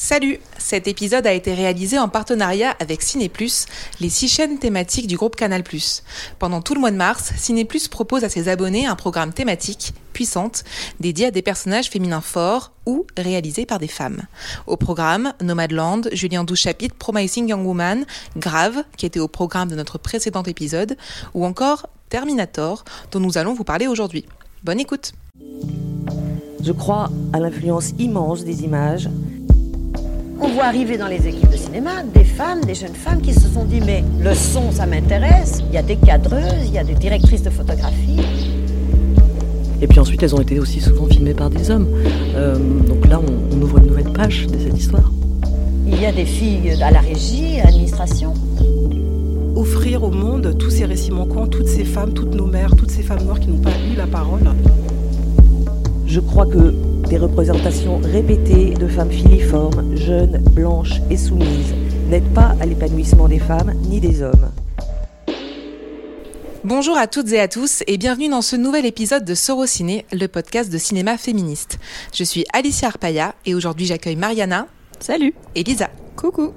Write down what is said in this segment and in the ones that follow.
Salut Cet épisode a été réalisé en partenariat avec Ciné+, les six chaînes thématiques du groupe Canal+. Pendant tout le mois de mars, Ciné+, propose à ses abonnés un programme thématique, puissante, dédié à des personnages féminins forts ou réalisés par des femmes. Au programme, Nomadland, Julien Douche chapitre Promising Young Woman, Grave, qui était au programme de notre précédent épisode, ou encore Terminator, dont nous allons vous parler aujourd'hui. Bonne écoute Je crois à l'influence immense des images on voit arriver dans les équipes de cinéma des femmes, des jeunes femmes qui se sont dit mais le son ça m'intéresse, il y a des cadreuses, il y a des directrices de photographie. Et puis ensuite elles ont été aussi souvent filmées par des hommes. Euh, donc là on, on, ouvre une nouvelle page de cette histoire. Il y a des filles à la régie, à l'administration. Offrir au monde tous ces récits manquants, toutes ces femmes, toutes nos mères, toutes ces femmes noires qui n'ont pas eu la parole. Je crois que des représentations répétées de femmes filiformes, jeunes, blanches et soumises n'aident pas à l'épanouissement des femmes ni des hommes. Bonjour à toutes et à tous et bienvenue dans ce nouvel épisode de Sorociné, le podcast de cinéma féministe. Je suis Alicia Arpaya et aujourd'hui j'accueille Mariana. Salut. Et Lisa. Coucou.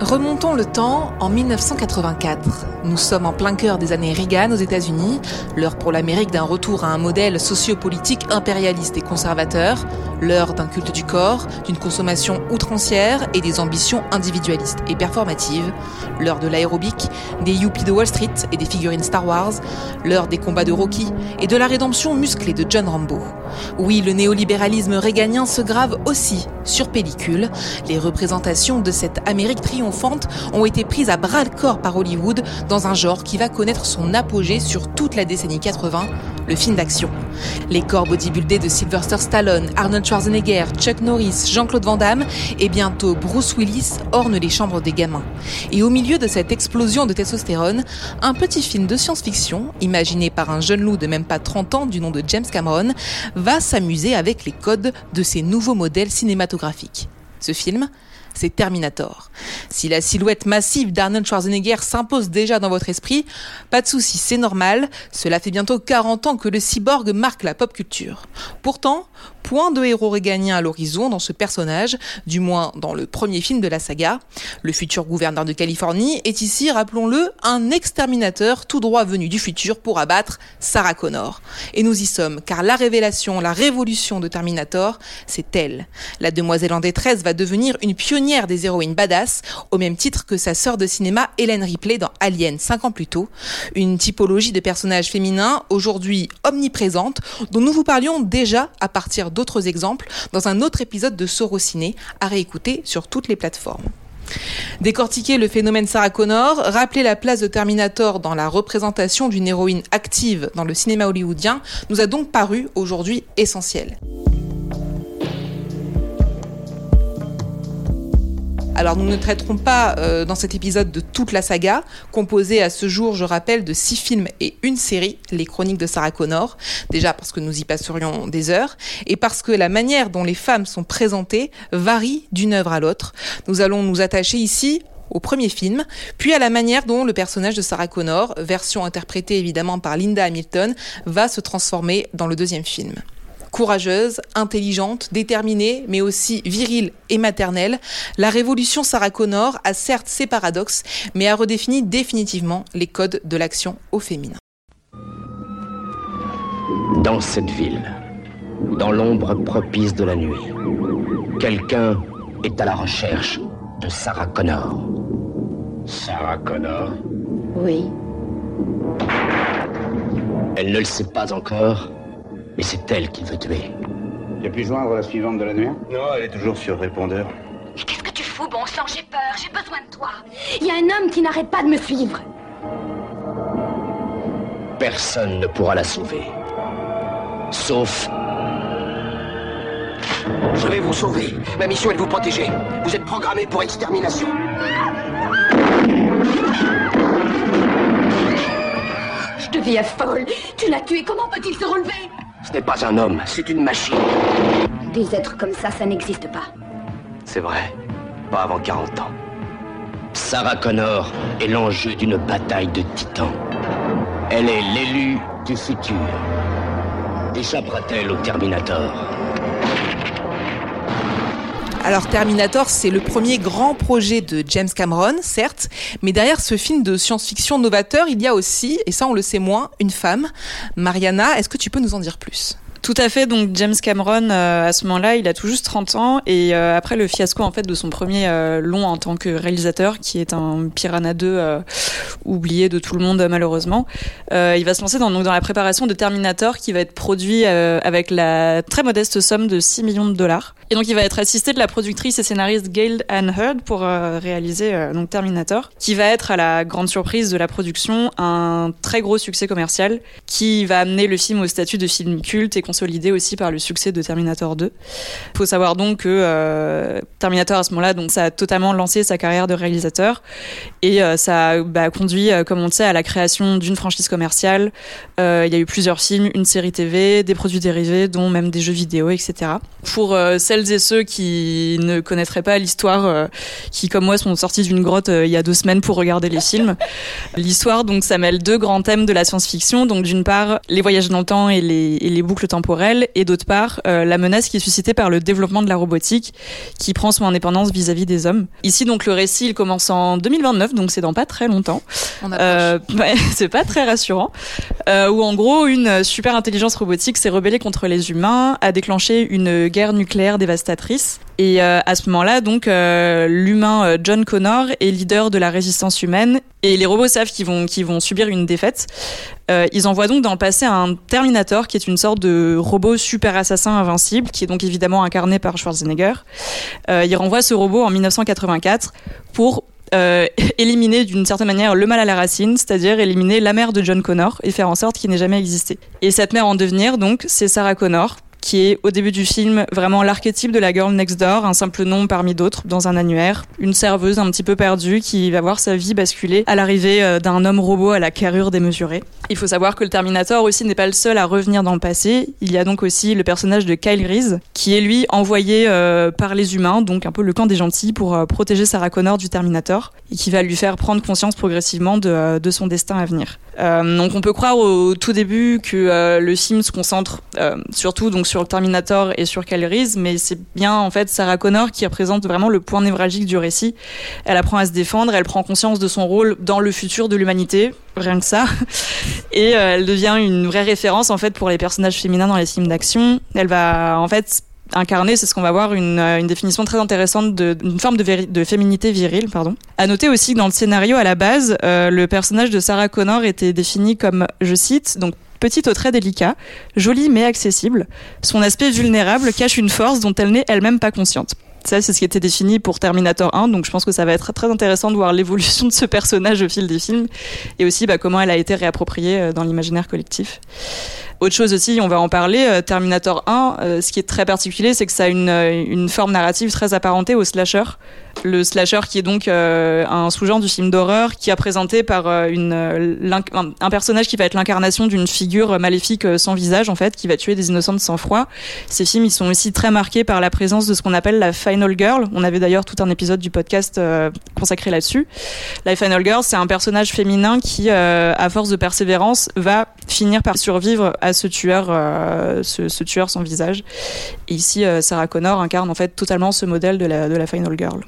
Remontons le temps en 1984. Nous sommes en plein cœur des années Reagan aux États-Unis, l'heure pour l'Amérique d'un retour à un modèle sociopolitique impérialiste et conservateur, l'heure d'un culte du corps, d'une consommation outrancière et des ambitions individualistes et performatives, l'heure de l'aérobic, des yuppies de Wall Street et des figurines Star Wars, l'heure des combats de Rocky et de la rédemption musclée de John Rambo. Oui, le néolibéralisme réganien se grave aussi sur pellicule. Les représentations de cette Amérique ont été prises à bras le corps par Hollywood dans un genre qui va connaître son apogée sur toute la décennie 80, le film d'action. Les corps bodybuildés de Sylvester Stallone, Arnold Schwarzenegger, Chuck Norris, Jean-Claude Van Damme et bientôt Bruce Willis ornent les chambres des gamins. Et au milieu de cette explosion de testostérone, un petit film de science-fiction, imaginé par un jeune loup de même pas 30 ans du nom de James Cameron, va s'amuser avec les codes de ces nouveaux modèles cinématographiques. Ce film, c'est Terminator. Si la silhouette massive d'Arnold Schwarzenegger s'impose déjà dans votre esprit, pas de souci, c'est normal, cela fait bientôt 40 ans que le cyborg marque la pop culture. Pourtant, point de héros réganien à l'horizon dans ce personnage, du moins dans le premier film de la saga. Le futur gouverneur de Californie est ici, rappelons-le, un exterminateur tout droit venu du futur pour abattre Sarah Connor. Et nous y sommes, car la révélation, la révolution de Terminator, c'est elle. La demoiselle en détresse va devenir une pionnière des héroïnes badass, au même titre que sa sœur de cinéma Hélène Ripley dans Alien 5 ans plus tôt. Une typologie de personnages féminins aujourd'hui omniprésente, dont nous vous parlions déjà à partir d'autres exemples dans un autre épisode de Sorociné à réécouter sur toutes les plateformes. Décortiquer le phénomène Sarah Connor, rappeler la place de Terminator dans la représentation d'une héroïne active dans le cinéma hollywoodien nous a donc paru aujourd'hui essentiel. Alors nous ne traiterons pas euh, dans cet épisode de toute la saga, composée à ce jour, je rappelle, de six films et une série, les chroniques de Sarah Connor, déjà parce que nous y passerions des heures, et parce que la manière dont les femmes sont présentées varie d'une œuvre à l'autre. Nous allons nous attacher ici au premier film, puis à la manière dont le personnage de Sarah Connor, version interprétée évidemment par Linda Hamilton, va se transformer dans le deuxième film. Courageuse, intelligente, déterminée, mais aussi virile et maternelle, la révolution Sarah Connor a certes ses paradoxes, mais a redéfini définitivement les codes de l'action au féminin. Dans cette ville, dans l'ombre propice de la nuit, quelqu'un est à la recherche de Sarah Connor. Sarah Connor? Oui. Elle ne le sait pas encore, mais c'est elle qu'il veut tuer. Tu as pu joindre la suivante de la nuit? Non, elle est toujours sur répondeur. Mais qu'est-ce que tu fous, bon sang? J'ai peur, j'ai besoin de toi. Il y a un homme qui n'arrête pas de me suivre. Personne ne pourra la sauver. Sauf... Je vais vous sauver. Ma mission est de vous protéger. Vous êtes programmé pour extermination. Je deviens folle. Tu l'as tué, comment peut-il se relever? Ce n'est pas un homme, c'est une machine. Des êtres comme ça, ça n'existe pas. C'est vrai. Pas avant 40 ans. Sarah Connor est l'enjeu d'une bataille de titans. Elle est l'élu du futur. Échappera-t-elle au Terminator? Alors Terminator, c'est le premier grand projet de James Cameron, certes, mais derrière ce film de science-fiction novateur, il y a aussi, et ça on le sait moins, une femme. Mariana, est-ce que tu peux nous en dire plus? Tout à fait. Donc James Cameron, euh, à ce moment-là, il a tout juste 30 ans et euh, après le fiasco en fait de son premier euh, long en tant que réalisateur, qui est un Piranha 2 oublié de tout le monde malheureusement, il va se lancer dans, dans la préparation de Terminator, qui va être produit avec la très modeste somme de 6 millions de dollars. Et donc il va être assisté de la productrice et scénariste Gail Ann Hurd pour réaliser donc Terminator, qui va être à la grande surprise de la production un très gros succès commercial, qui va amener le film au statut de film culte et consolidé aussi par le succès de Terminator 2. Il faut savoir donc que euh, Terminator à ce moment-là, donc ça a totalement lancé sa carrière de réalisateur et euh, ça a bah, conduit, euh, comme on le sait, à la création d'une franchise commerciale. il y a eu plusieurs films, une série TV, des produits dérivés, dont même des jeux vidéo, etc. Pour celles et ceux qui ne connaîtraient pas l'histoire, qui comme moi sont sortis d'une grotte il y a deux semaines pour regarder les films, l'histoire donc ça mêle deux grands thèmes de la science-fiction. Donc d'une part les voyages dans le temps et les, et les boucles temporelles et d'autre part euh, la menace qui est suscitée par le développement de la robotique qui prend son indépendance vis-à-vis des hommes. Ici donc le récit il commence en 2029 donc c'est dans pas très longtemps. Euh, c'est pas très rassurant. Euh, où en gros une super intelligence robotique s'est rebellée contre les humains, a déclenché une guerre nucléaire dévastatrice et euh, à ce moment-là, donc, euh, l'humain euh, John Connor est leader de la résistance humaine et les robots savent qu'ils vont, subir une défaite. ils envoient donc dans le passé un Terminator qui est une sorte de robot super assassin invincible qui est donc évidemment incarné par Schwarzenegger. ils renvoient ce robot en 1984 pour éliminer d'une certaine manière le mal à la racine, c'est-à-dire éliminer la mère de John Connor et faire en sorte qu'il n'ait jamais existé. Et cette mère en devenir, donc, c'est Sarah Connor, qui est au début du film vraiment l'archétype de la girl next door, un simple nom parmi d'autres dans un annuaire, une serveuse un petit peu perdue qui va voir sa vie basculer à l'arrivée euh, d'un homme robot à la carrure démesurée. Il faut savoir que le Terminator aussi n'est pas le seul à revenir dans le passé. Il y a donc aussi le personnage de Kyle Reese, qui est lui envoyé euh, par les humains, donc un peu le camp des gentils, pour euh, protéger Sarah Connor du Terminator, et qui va lui faire prendre conscience progressivement de, de son destin à venir. Donc on peut croire au, tout début que le film se concentre surtout donc sur sur Terminator et sur Reese, mais c'est bien en fait Sarah Connor qui représente vraiment le point névralgique du récit. Elle apprend à se défendre, elle prend conscience de son rôle dans le futur de l'humanité, rien que ça, et euh, elle devient une vraie référence en fait pour les personnages féminins dans les films d'action. Elle va en fait incarner, c'est ce qu'on va voir, une, euh, définition très intéressante d'une forme de, de, féminité virile. Pardon. À noter aussi que dans le scénario, à la base, euh, le personnage de Sarah Connor était défini comme, je cite, donc Petite au trait délicat, jolie mais accessible, son aspect vulnérable cache une force dont elle n'est elle-même pas consciente. Ça, c'est ce qui était défini pour Terminator 1, donc je pense que ça va être très intéressant de voir l'évolution de ce personnage au fil des films et aussi bah, comment elle a été réappropriée euh, dans l'imaginaire collectif. Autre chose aussi, on va en parler, euh, Terminator 1, euh, ce qui est très particulier, c'est que ça a une, une forme narrative très apparentée au slasher le slasher qui est donc euh, un sous-genre du film d'horreur qui a présenté par euh, une, euh, un, personnage qui va être l'incarnation d'une figure maléfique sans visage en fait, qui va tuer des innocents de sang-froid. Ces films, ils sont aussi très marqués par la présence de ce qu'on appelle la Final Girl. On avait d'ailleurs tout un épisode du podcast consacré là-dessus. La Final Girl, c'est un personnage féminin qui, à force de persévérance, va finir par survivre ce tueur, ce, ce, tueur sans visage. Et ici, Sarah Connor incarne en fait totalement ce modèle de la, de la Final Girl.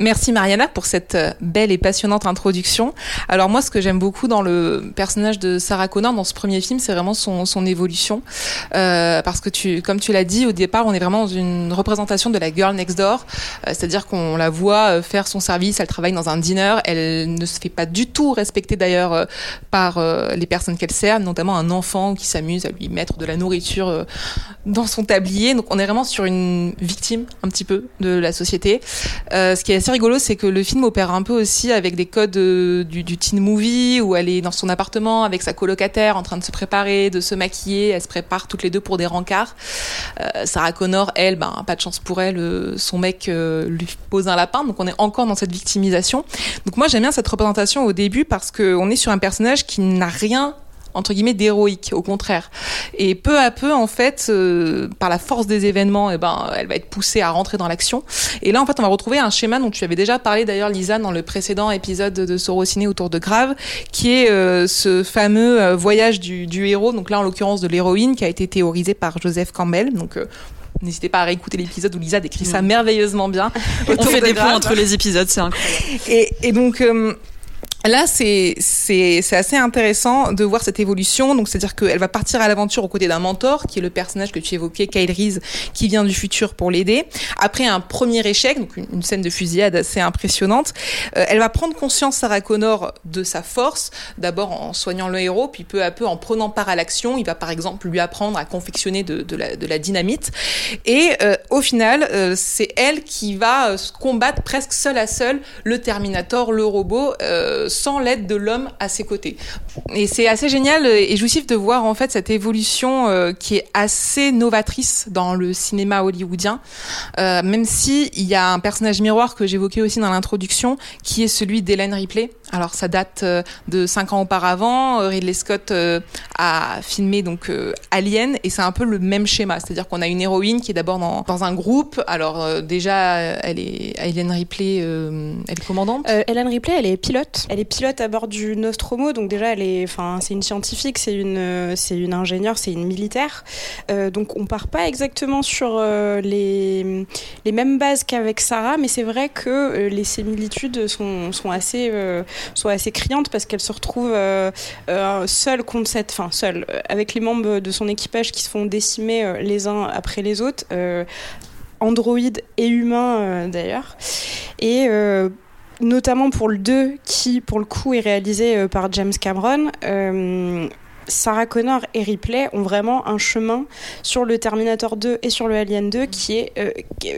Merci Mariana pour cette euh, belle et passionnante introduction. Alors moi, ce que j'aime beaucoup dans le personnage de Sarah Connor dans ce premier film, c'est vraiment son, son évolution, euh, parce que tu, comme tu l'as dit au départ, on est vraiment dans une représentation de la girl next door, euh, c'est-à-dire qu'on la voit euh, faire son service, elle travaille dans un dîner, elle ne se fait pas du tout respecter d'ailleurs par les personnes qu'elle sert, notamment un enfant qui s'amuse à lui mettre de la nourriture dans son tablier. Donc on est vraiment sur une victime un petit peu de la société, ce qui est rigolo, c'est que le film opère un peu aussi avec des codes euh, du, teen movie où elle est dans son appartement avec sa colocataire en train de se préparer, de se maquiller. Elle se prépare toutes les deux pour des rencarts. Euh, Sarah Connor, elle, ben, pas de chance pour elle, euh, son mec lui pose un lapin. Donc on est encore dans cette victimisation. Donc moi j'aime bien cette représentation au début parce qu'on est sur un personnage qui n'a rien entre guillemets d'héroïque, au contraire. Et peu à peu, en fait, euh, par la force des événements, eh ben, elle va être poussée à rentrer dans l'action. Et là, en fait, on va retrouver un schéma dont tu avais déjà parlé d'ailleurs, Lisa, dans le précédent épisode de Sorociné autour de Grave, qui est euh, ce fameux euh, voyage du, du, héros, donc là, en l'occurrence, de l'héroïne, qui a été théorisé par Joseph Campbell. Donc, N'hésitez pas à réécouter l'épisode où Lisa décrit ça mm. merveilleusement bien. On fait des points entre les épisodes, c'est incroyable. Et, et donc, Là, c'est assez intéressant de voir cette évolution. Donc, c'est-à-dire qu'elle va partir à l'aventure aux côtés d'un mentor, qui est le personnage que tu évoquais, Kyle Reese, qui vient du futur pour l'aider. Après un premier échec, donc une, scène de fusillade assez impressionnante, euh, elle va prendre conscience, Sarah Connor, de sa force, d'abord en soignant le héros, puis peu à peu en prenant part à l'action. Il va par exemple lui apprendre à confectionner de, de, la, de la, dynamite. Et euh, au final, euh, c'est elle qui va combattre presque seule à seule le Terminator, le robot sans l'aide de l'homme à ses côtés. Et c'est assez génial et jouissif de voir en fait cette évolution euh, qui est assez novatrice dans le cinéma hollywoodien, euh, même si il y a un personnage miroir que j'évoquais aussi dans l'introduction, qui est celui d'Hélène Ripley. Alors ça date euh, de cinq ans auparavant. Ridley Scott a filmé donc Alien et c'est un peu le même schéma, c'est-à-dire qu'on a une héroïne qui est d'abord dans, dans, un groupe. Alors déjà, elle est Hélène Ripley, elle est commandante. Hélène Ripley, elle est pilote. Elle est pilote à bord du Nostromo, donc déjà elle est, enfin c'est une scientifique, c'est une, c'est une ingénieure, c'est une militaire. Euh, donc on part pas exactement sur euh, les, les mêmes bases qu'avec Sarah, mais c'est vrai que euh, les similitudes sont, sont assez, sont assez criantes parce qu'elle se retrouve seule contre cette, enfin seule, avec les membres de son équipage qui se font décimer les uns après les autres. androïdes et humains d'ailleurs. Et notamment pour le 2 qui pour le coup est réalisé euh, par James Cameron euh, Sarah Connor et Ripley ont vraiment un chemin sur le Terminator 2 et sur le Alien 2 qui est euh,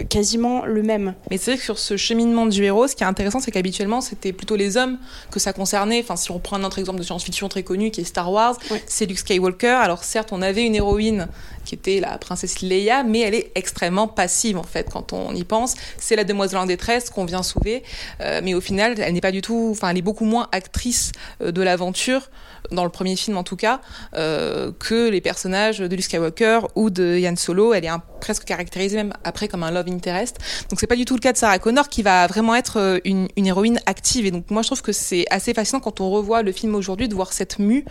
quasiment le même. Mais c'est vrai que sur ce cheminement du héros, ce qui est intéressant, c'est qu'habituellement, c'était plutôt les hommes que ça concernait. Enfin, si on prend un autre exemple de science-fiction très connu qui est Star Wars, c'est Luke Skywalker. Alors certes, on avait une héroïne qui était la princesse Leia, mais elle est extrêmement passive en fait quand on y pense. C'est la demoiselle en détresse qu'on vient sauver, euh, mais au final, elle n'est pas du tout, enfin, elle est beaucoup moins actrice euh, de l'aventure dans le premier film en tout cas, euh, que les personnages de Luke Skywalker ou de Yann Solo. Elle est presque caractérisée même après comme un love interest. Donc c'est pas du tout le cas de Sarah Connor qui va vraiment être euh, une, héroïne active. Et donc moi je trouve que c'est assez fascinant quand on revoit le film aujourd'hui de voir cette mue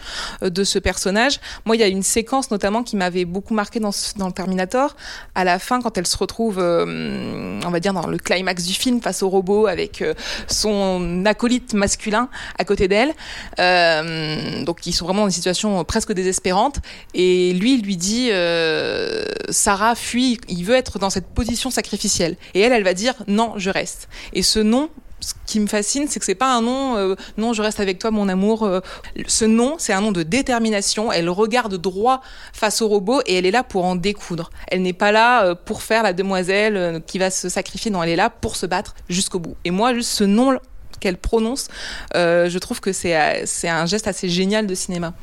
euh, de ce personnage. Moi il y a une séquence notamment qui m'avait beaucoup marqué dans, dans le Terminator. À la fin quand elle se retrouve, euh, on va dire dans le climax du film face au robot avec son acolyte masculin à côté d'elle. Euh, donc ils sont vraiment dans une situation presque désespérante. Et lui, il lui dit, euh, Sarah fuit, il veut être dans cette position sacrificielle. Et elle, elle va dire, non, je reste. Et ce non, ce qui me fascine, c'est que c'est pas un nom, euh, non, je reste avec toi, mon amour. Euh, ce nom, c'est un nom de détermination. Elle regarde droit face au robot et elle est là pour en découdre. Elle n'est pas là pour faire la demoiselle qui va se sacrifier. Non, elle est là pour se battre jusqu'au bout. Et moi, juste ce nom qu'elle prononce, euh, je trouve que c'est un geste assez génial de cinéma.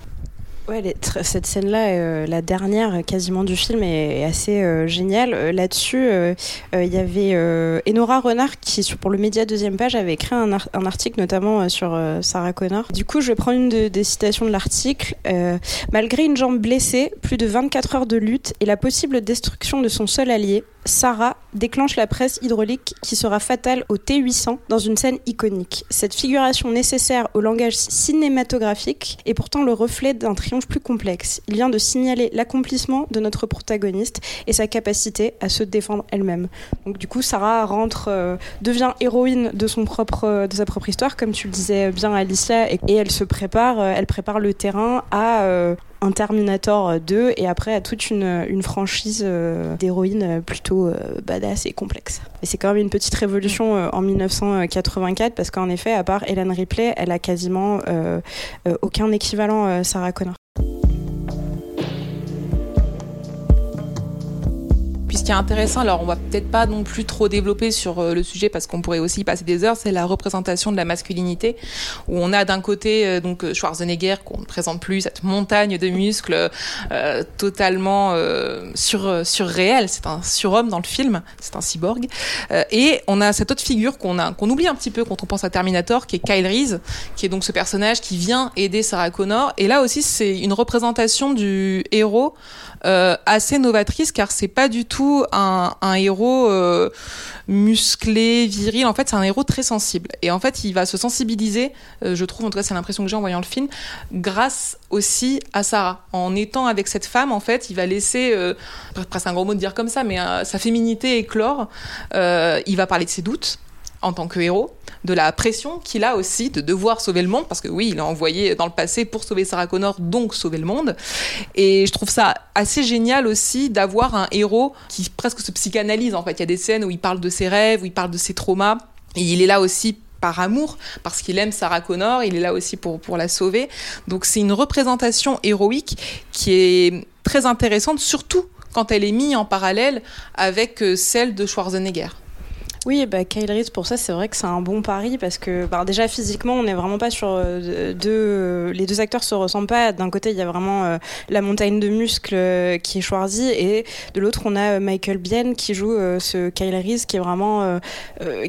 Cette scène-là, euh, la dernière quasiment du film, est, assez euh, géniale. Euh, là-dessus, il y avait Enora Renard qui, pour le média deuxième page, avait écrit un, un article notamment sur Sarah Connor. Du coup, je vais prendre une des citations de l'article. Malgré une jambe blessée, plus de 24 heures de lutte et la possible destruction de son seul allié, Sarah déclenche la presse hydraulique qui sera fatale au T800 dans une scène iconique. Cette figuration nécessaire au langage cinématographique est pourtant le reflet d'un triomphe plus complexe. Il vient de signaler l'accomplissement de notre protagoniste et sa capacité à se défendre elle-même. Donc du coup, Sarah rentre, euh, devient héroïne de son propre, euh, de sa propre histoire, comme tu le disais bien Alicia, et, elle se prépare, euh, elle prépare le terrain à un Terminator 2 et après à toute une, une franchise euh, d'héroïnes plutôt euh, badass et complexe. Et c'est quand même une petite révolution euh, en 1984 parce qu'en effet, à part Helen Ripley, elle a quasiment aucun équivalent Sarah Connor. Qui est intéressant, alors on va peut-être pas non plus trop développer sur euh, le sujet parce qu'on pourrait aussi passer des heures, c'est la représentation de la masculinité, où on a d'un côté euh, donc Schwarzenegger qu'on ne présente plus, cette montagne de muscles euh, totalement euh, sur surréel, c'est un surhomme dans le film, c'est un cyborg, euh, et on a cette autre figure qu'on a qu'on oublie un petit peu quand on pense à Terminator, qui est Kyle Reese, qui est donc ce personnage qui vient aider Sarah Connor, et là aussi c'est une représentation du héros euh, assez novatrice car c'est pas du tout un, héros euh, musclé, viril. En fait, c'est un héros très sensible. Et en fait, il va se sensibiliser, euh, je trouve, en tout cas, c'est l'impression que j'ai en voyant le film, grâce aussi à Sarah. En étant avec cette femme, en fait, il va laisser, presque un gros mot de dire comme ça, mais sa féminité éclore. Il va parler de ses doutes en tant que héros, de la pression qu'il a aussi de devoir sauver le monde, parce que oui, il est envoyé dans le passé pour sauver Sarah Connor, donc sauver le monde. Et je trouve ça assez génial aussi d'avoir un héros qui presque se psychanalyse, en fait. Il y a des scènes où il parle de ses rêves, où il parle de ses traumas, et il est là aussi par amour, parce qu'il aime Sarah Connor, il est là aussi pour, pour la sauver. Donc c'est une représentation héroïque qui est très intéressante, surtout quand elle est mise en parallèle avec euh, celle de Schwarzenegger. Oui, bah, Kyle Reese, pour ça, c'est vrai que c'est un bon pari parce que bah, déjà physiquement, on n'est vraiment pas sur euh, deux. les deux acteurs se ressemblent pas. D'un côté, il y a vraiment euh, la montagne de muscles euh, qui est Schwarzy et de l'autre, on a Michael Biehn qui joue ce Kyle Reese qui est vraiment.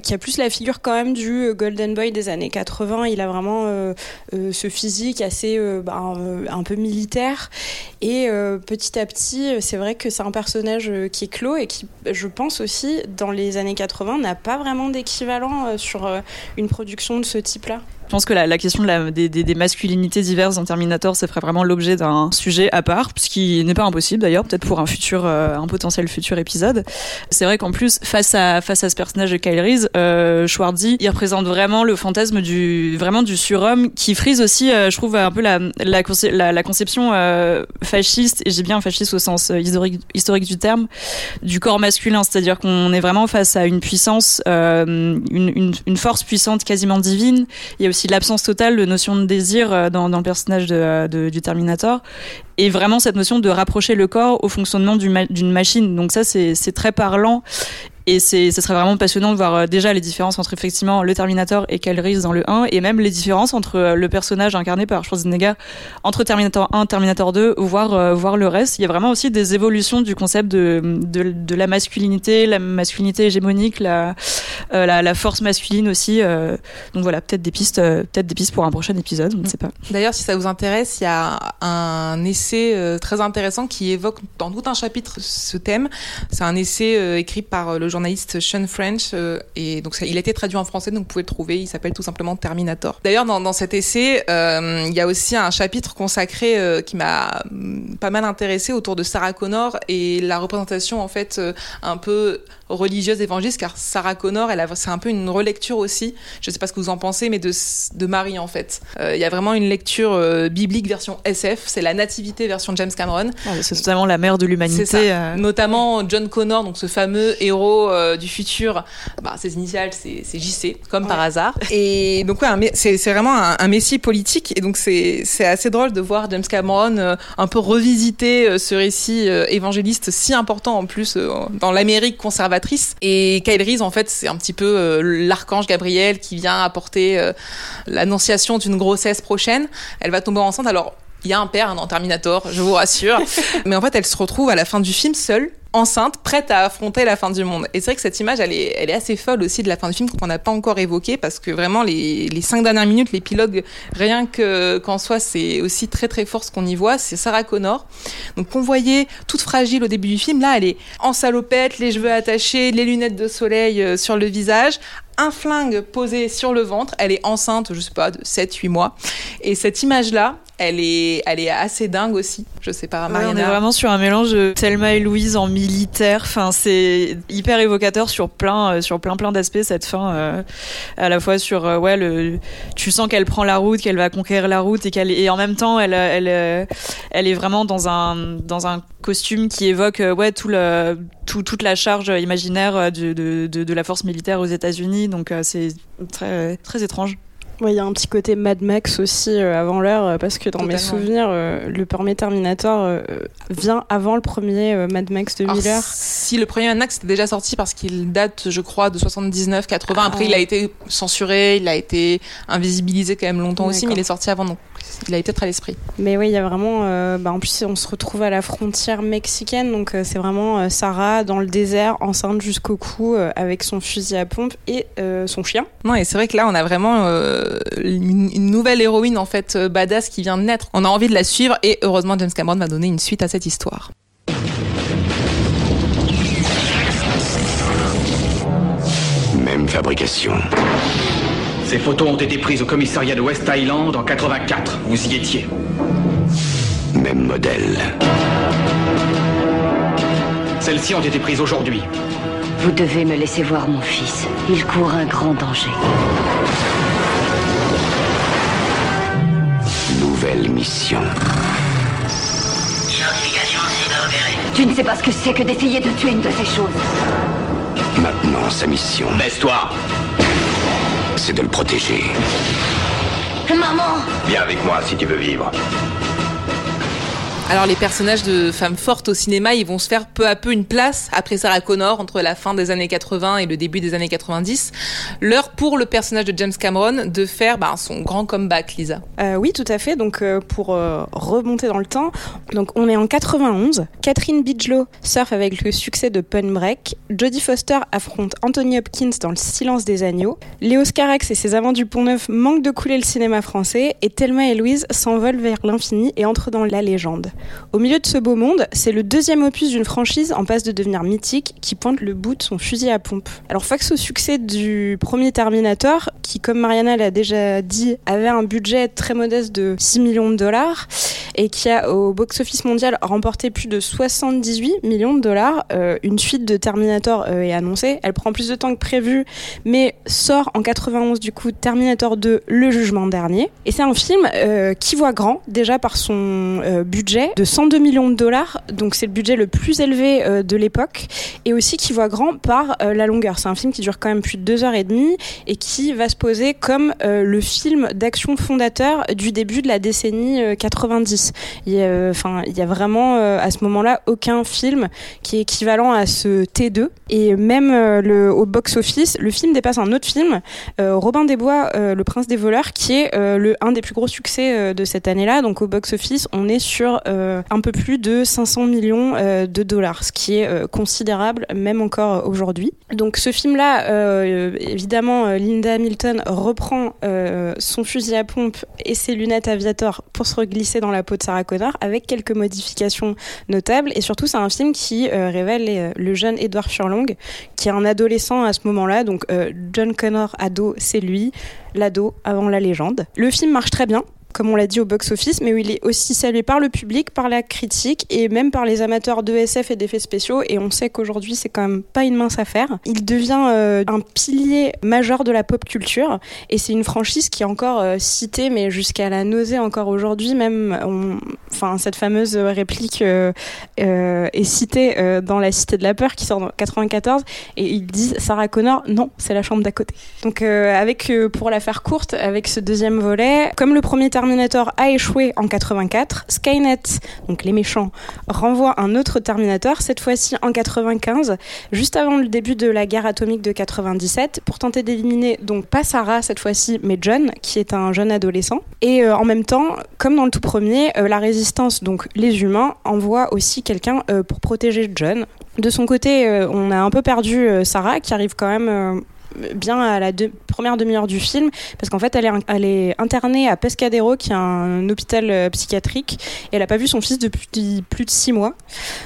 qui a plus la figure quand même du Golden Boy des années 80. Il a vraiment ce physique assez bah, un, peu militaire. Et petit à petit, c'est vrai que c'est un personnage qui est clos et qui, je pense aussi, dans les années 80, n'a pas vraiment d'équivalent euh, sur euh, une production de ce type-là. Je pense que la, question des, masculinités diverses dans Terminator, ça ferait vraiment l'objet d'un sujet à part, ce qui n'est pas impossible d'ailleurs, peut-être pour un futur, euh, un potentiel futur épisode. C'est vrai qu'en plus, face à face à ce personnage de Kyle Reese, euh, il représente vraiment le fantasme du vraiment du surhomme qui frise aussi, euh, je trouve, un peu la la, conce- la, la conception euh, fasciste, et j'ai bien fasciste au sens historique historique du terme, du corps masculin, c'est-à-dire qu'on est vraiment face à une puissance, une, une, une force puissante quasiment divine. Il y a aussi l'absence totale de notion de désir euh, dans, le personnage de- du Terminator et vraiment cette notion de rapprocher le corps au fonctionnement d'une machine. Donc ça, c'est très parlant. Et c'est, ce serait vraiment passionnant de voir euh, déjà les différences entre effectivement le Terminator et Kyle dans le 1, et même les différences entre euh, le personnage incarné par Schwarzenegger entre Terminator 1, Terminator 2, voire euh, voir le reste. Il y a vraiment aussi des évolutions du concept de de, la masculinité, la masculinité hégémonique, la la, force masculine aussi. donc voilà, peut-être des pistes, peut-être des pistes pour un prochain épisode. On ne sait pas. D'ailleurs, si ça vous intéresse, il y a un essai très intéressant qui évoque dans tout un chapitre ce thème. C'est un essai écrit par le Sean French euh, et donc ça- il a été traduit en français, donc vous pouvez le trouver. Il s'appelle tout simplement Terminator. D'ailleurs, dans, dans cet essai, euh, il y a aussi un chapitre consacré euh, qui m'a hum, pas mal intéressé autour de Sarah Connor et la représentation en fait un peu religieuse évangéliste car Sarah Connor elle c'est un peu une relecture aussi je sais pas ce que vous en pensez mais de de Marie en fait il y a vraiment une lecture biblique version SF c'est la nativité version James Cameron c'est totalement la mère de l'humanité. notamment John Connor donc ce fameux héros euh, du futur bah, ses initiales c'est JC comme par hasard. Et donc ouais c'est vraiment un, un messie politique. Et donc c'est assez drôle de voir James Cameron euh, un peu revisiter euh, ce récit évangéliste si important en plus dans l'Amérique conservatrice. Et Kyle Reese en fait c'est un petit peu l'archange Gabriel qui vient apporter l'annonciation d'une grossesse prochaine. Elle va tomber enceinte. Alors il y a un père dans Terminator, je vous rassure. Mais en fait, elle se retrouve à la fin du film seule, enceinte, prête à affronter la fin du monde. Et c'est vrai que cette image, elle est, elle est assez folle aussi de la fin du film qu'on n'a pas encore évoquée parce que vraiment les, les cinq dernières minutes, l'épilogue, rien que qu'en soi, c'est aussi très très fort ce qu'on y voit. C'est Sarah Connor, donc qu'on voyait toute fragile au début du film. Là, elle est en salopette, les cheveux attachés, les lunettes de soleil euh, sur le visage, un flingue posé sur le ventre. Elle est enceinte, je sais pas, de 7-8 mois. Et cette image-là, elle est, elle est assez dingue aussi. Je sais pas, Ouais, on est vraiment sur un mélange de Thelma et Louise en militaire. Enfin, c'est hyper évocateur sur plein, euh, sur plein, plein d'aspects cette fin. euh, à la fois sur, euh, ouais, le, tu sens qu'elle prend la route, qu'elle va conquérir la route et qu'elle, et en même temps, elle, elle, elle est vraiment dans un, dans un costume qui évoque, ouais, tout le, tout, toute la charge imaginaire de, de, de, de la force militaire aux États-Unis. Donc, c'est très, très étrange. Il y a un petit côté Mad Max aussi euh, avant l'heure, euh, parce que dans mes souvenirs, euh, le premier Terminator euh, vient avant le premier Mad Max de Alors, Miller. si le premier Anax était déjà sorti parce qu'il date, je crois, de 79-80. Après, Ah. il a été censuré, il a été invisibilisé quand même longtemps aussi, mais il est sorti avant, donc il a été très à l'esprit. Mais oui, il y a vraiment. euh, bah, en plus, on se retrouve à la frontière mexicaine, donc euh, c'est vraiment euh, Sarah dans le désert, enceinte jusqu'au cou, euh, avec son fusil à pompe et euh, son chien. Non, et c'est vrai que là, on a vraiment euh, une, une nouvelle héroïne en fait badass qui vient de naître. On a envie de la suivre et heureusement, James Cameron va donner une suite à cette histoire. Même fabrication. Ces photos ont été prises au commissariat de West Island en 84. Vous y étiez. Même modèle. Celles-ci ont été prises aujourd'hui. Vous devez me laisser voir mon fils. Il court un grand danger. Nouvelle mission. Tu ne sais pas ce que c'est que d'essayer de tuer une de ces choses. Maintenant, sa mission. Baisse-toi C'est de le protéger. Maman Viens avec moi si tu veux vivre. Alors les personnages de femmes fortes au cinéma, ils vont se faire peu à peu une place après Sarah Connor entre la fin des années 80 et le début des années 90. L'heure pour le personnage de James Cameron de faire bah, son grand comeback, Lisa. Euh, oui, tout à fait. Donc, euh, pour euh, remonter dans le temps, donc on est en 91. Catherine Bigelow surfe avec le succès de Point Break. Jodie Foster affronte Anthony Hopkins dans Le Silence des agneaux. Léo Scarax et ses Amants du Pont-Neuf manquent de couler le cinéma français. Et Thelma et Louise s'envolent vers l'infini et entrent dans la légende. Au milieu de ce beau monde, c'est le deuxième opus d'une franchise en passe de devenir mythique qui pointe le bout de son fusil à pompe. Alors face au succès du premier Terminator, qui comme Mariana l'a déjà dit, avait un budget très modeste de 6 millions de dollars et qui a au box-office mondial remporté plus de 78 millions de dollars, euh, une suite de Terminator euh, est annoncée. Elle prend plus de temps que prévu, mais sort en 91 du coup Terminator 2, Le Jugement dernier. Et c'est un film euh, qui voit grand déjà par son euh, de 102 millions de dollars, donc c'est le budget le plus élevé euh, de l'époque, et aussi qui voit grand par euh, la longueur. C'est un film qui dure quand même plus de deux heures et demie et qui va se poser comme euh, le film d'action fondateur du début de la décennie euh, 90. Il y a, enfin, il y a vraiment à ce moment-là aucun film qui est équivalent à ce T2. Et même au box-office, le film dépasse un autre film, Robin des Bois, Le Prince des voleurs, qui est le un des plus gros succès de cette année-là. Donc au box-office, on est sur un peu plus de 500 millions euh, de dollars, ce qui est euh, considérable même encore aujourd'hui. Donc ce film-là, euh, évidemment, euh, Linda Hamilton reprend euh, son fusil à pompe et ses lunettes aviator pour se reglisser dans la peau de Sarah Connor avec quelques modifications notables. Et surtout, c'est un film qui euh, révèle le jeune Edward Furlong, qui est un adolescent à ce moment-là. Donc euh, John Connor, ado, c'est lui, l'ado avant la légende. Le film marche très bien comme on l'a dit au box-office, mais où il est aussi salué par le public, par la critique et même par les amateurs de SF et d'effets spéciaux. Et on sait qu'aujourd'hui, c'est quand même pas une mince affaire. Il devient euh, un pilier majeur de la pop culture et c'est une franchise qui est encore euh, citée, mais jusqu'à la nausée encore aujourd'hui. Même, enfin, cette fameuse réplique euh, est citée dans La Cité de la Peur qui sort en 94 et ils disent Sarah Connor, non, c'est la chambre d'à côté. Donc, avec, pour la faire courte, avec ce deuxième volet, comme le premier Terminator a échoué en 84, Skynet, donc les méchants, renvoie un autre Terminator, cette fois-ci en 95, juste avant le début de la guerre atomique de 97, pour tenter d'éliminer donc pas Sarah cette fois-ci, mais John, qui est un jeune adolescent. Et euh, en même temps, comme dans le tout premier, euh, la résistance, donc les humains, envoie aussi quelqu'un euh, pour protéger John. De son côté, on a un peu perdu Sarah, qui arrive quand même bien à la première demi-heure du film, parce qu'en fait, elle est, elle est internée à Pescadero, qui est un hôpital euh, psychiatrique, et elle n'a pas vu son fils depuis plus de six mois.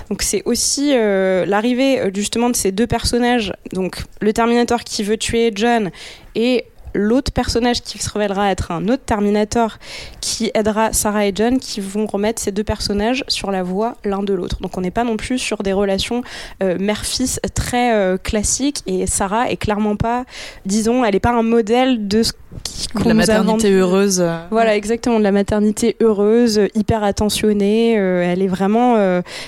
Donc c'est aussi euh, l'arrivée euh, justement de ces deux personnages, donc le Terminator qui veut tuer John et l'autre personnage qui se révélera être un autre Terminator qui aidera Sarah et John qui vont remettre ces deux personnages sur la voie l'un de l'autre. Donc on n'est pas non plus sur des relations euh, mère-fils très euh, classiques et Sarah est clairement pas, disons, elle n'est pas un modèle de ce la maternité heureuse. Voilà, exactement, de la maternité heureuse, hyper attentionnée. elle est vraiment,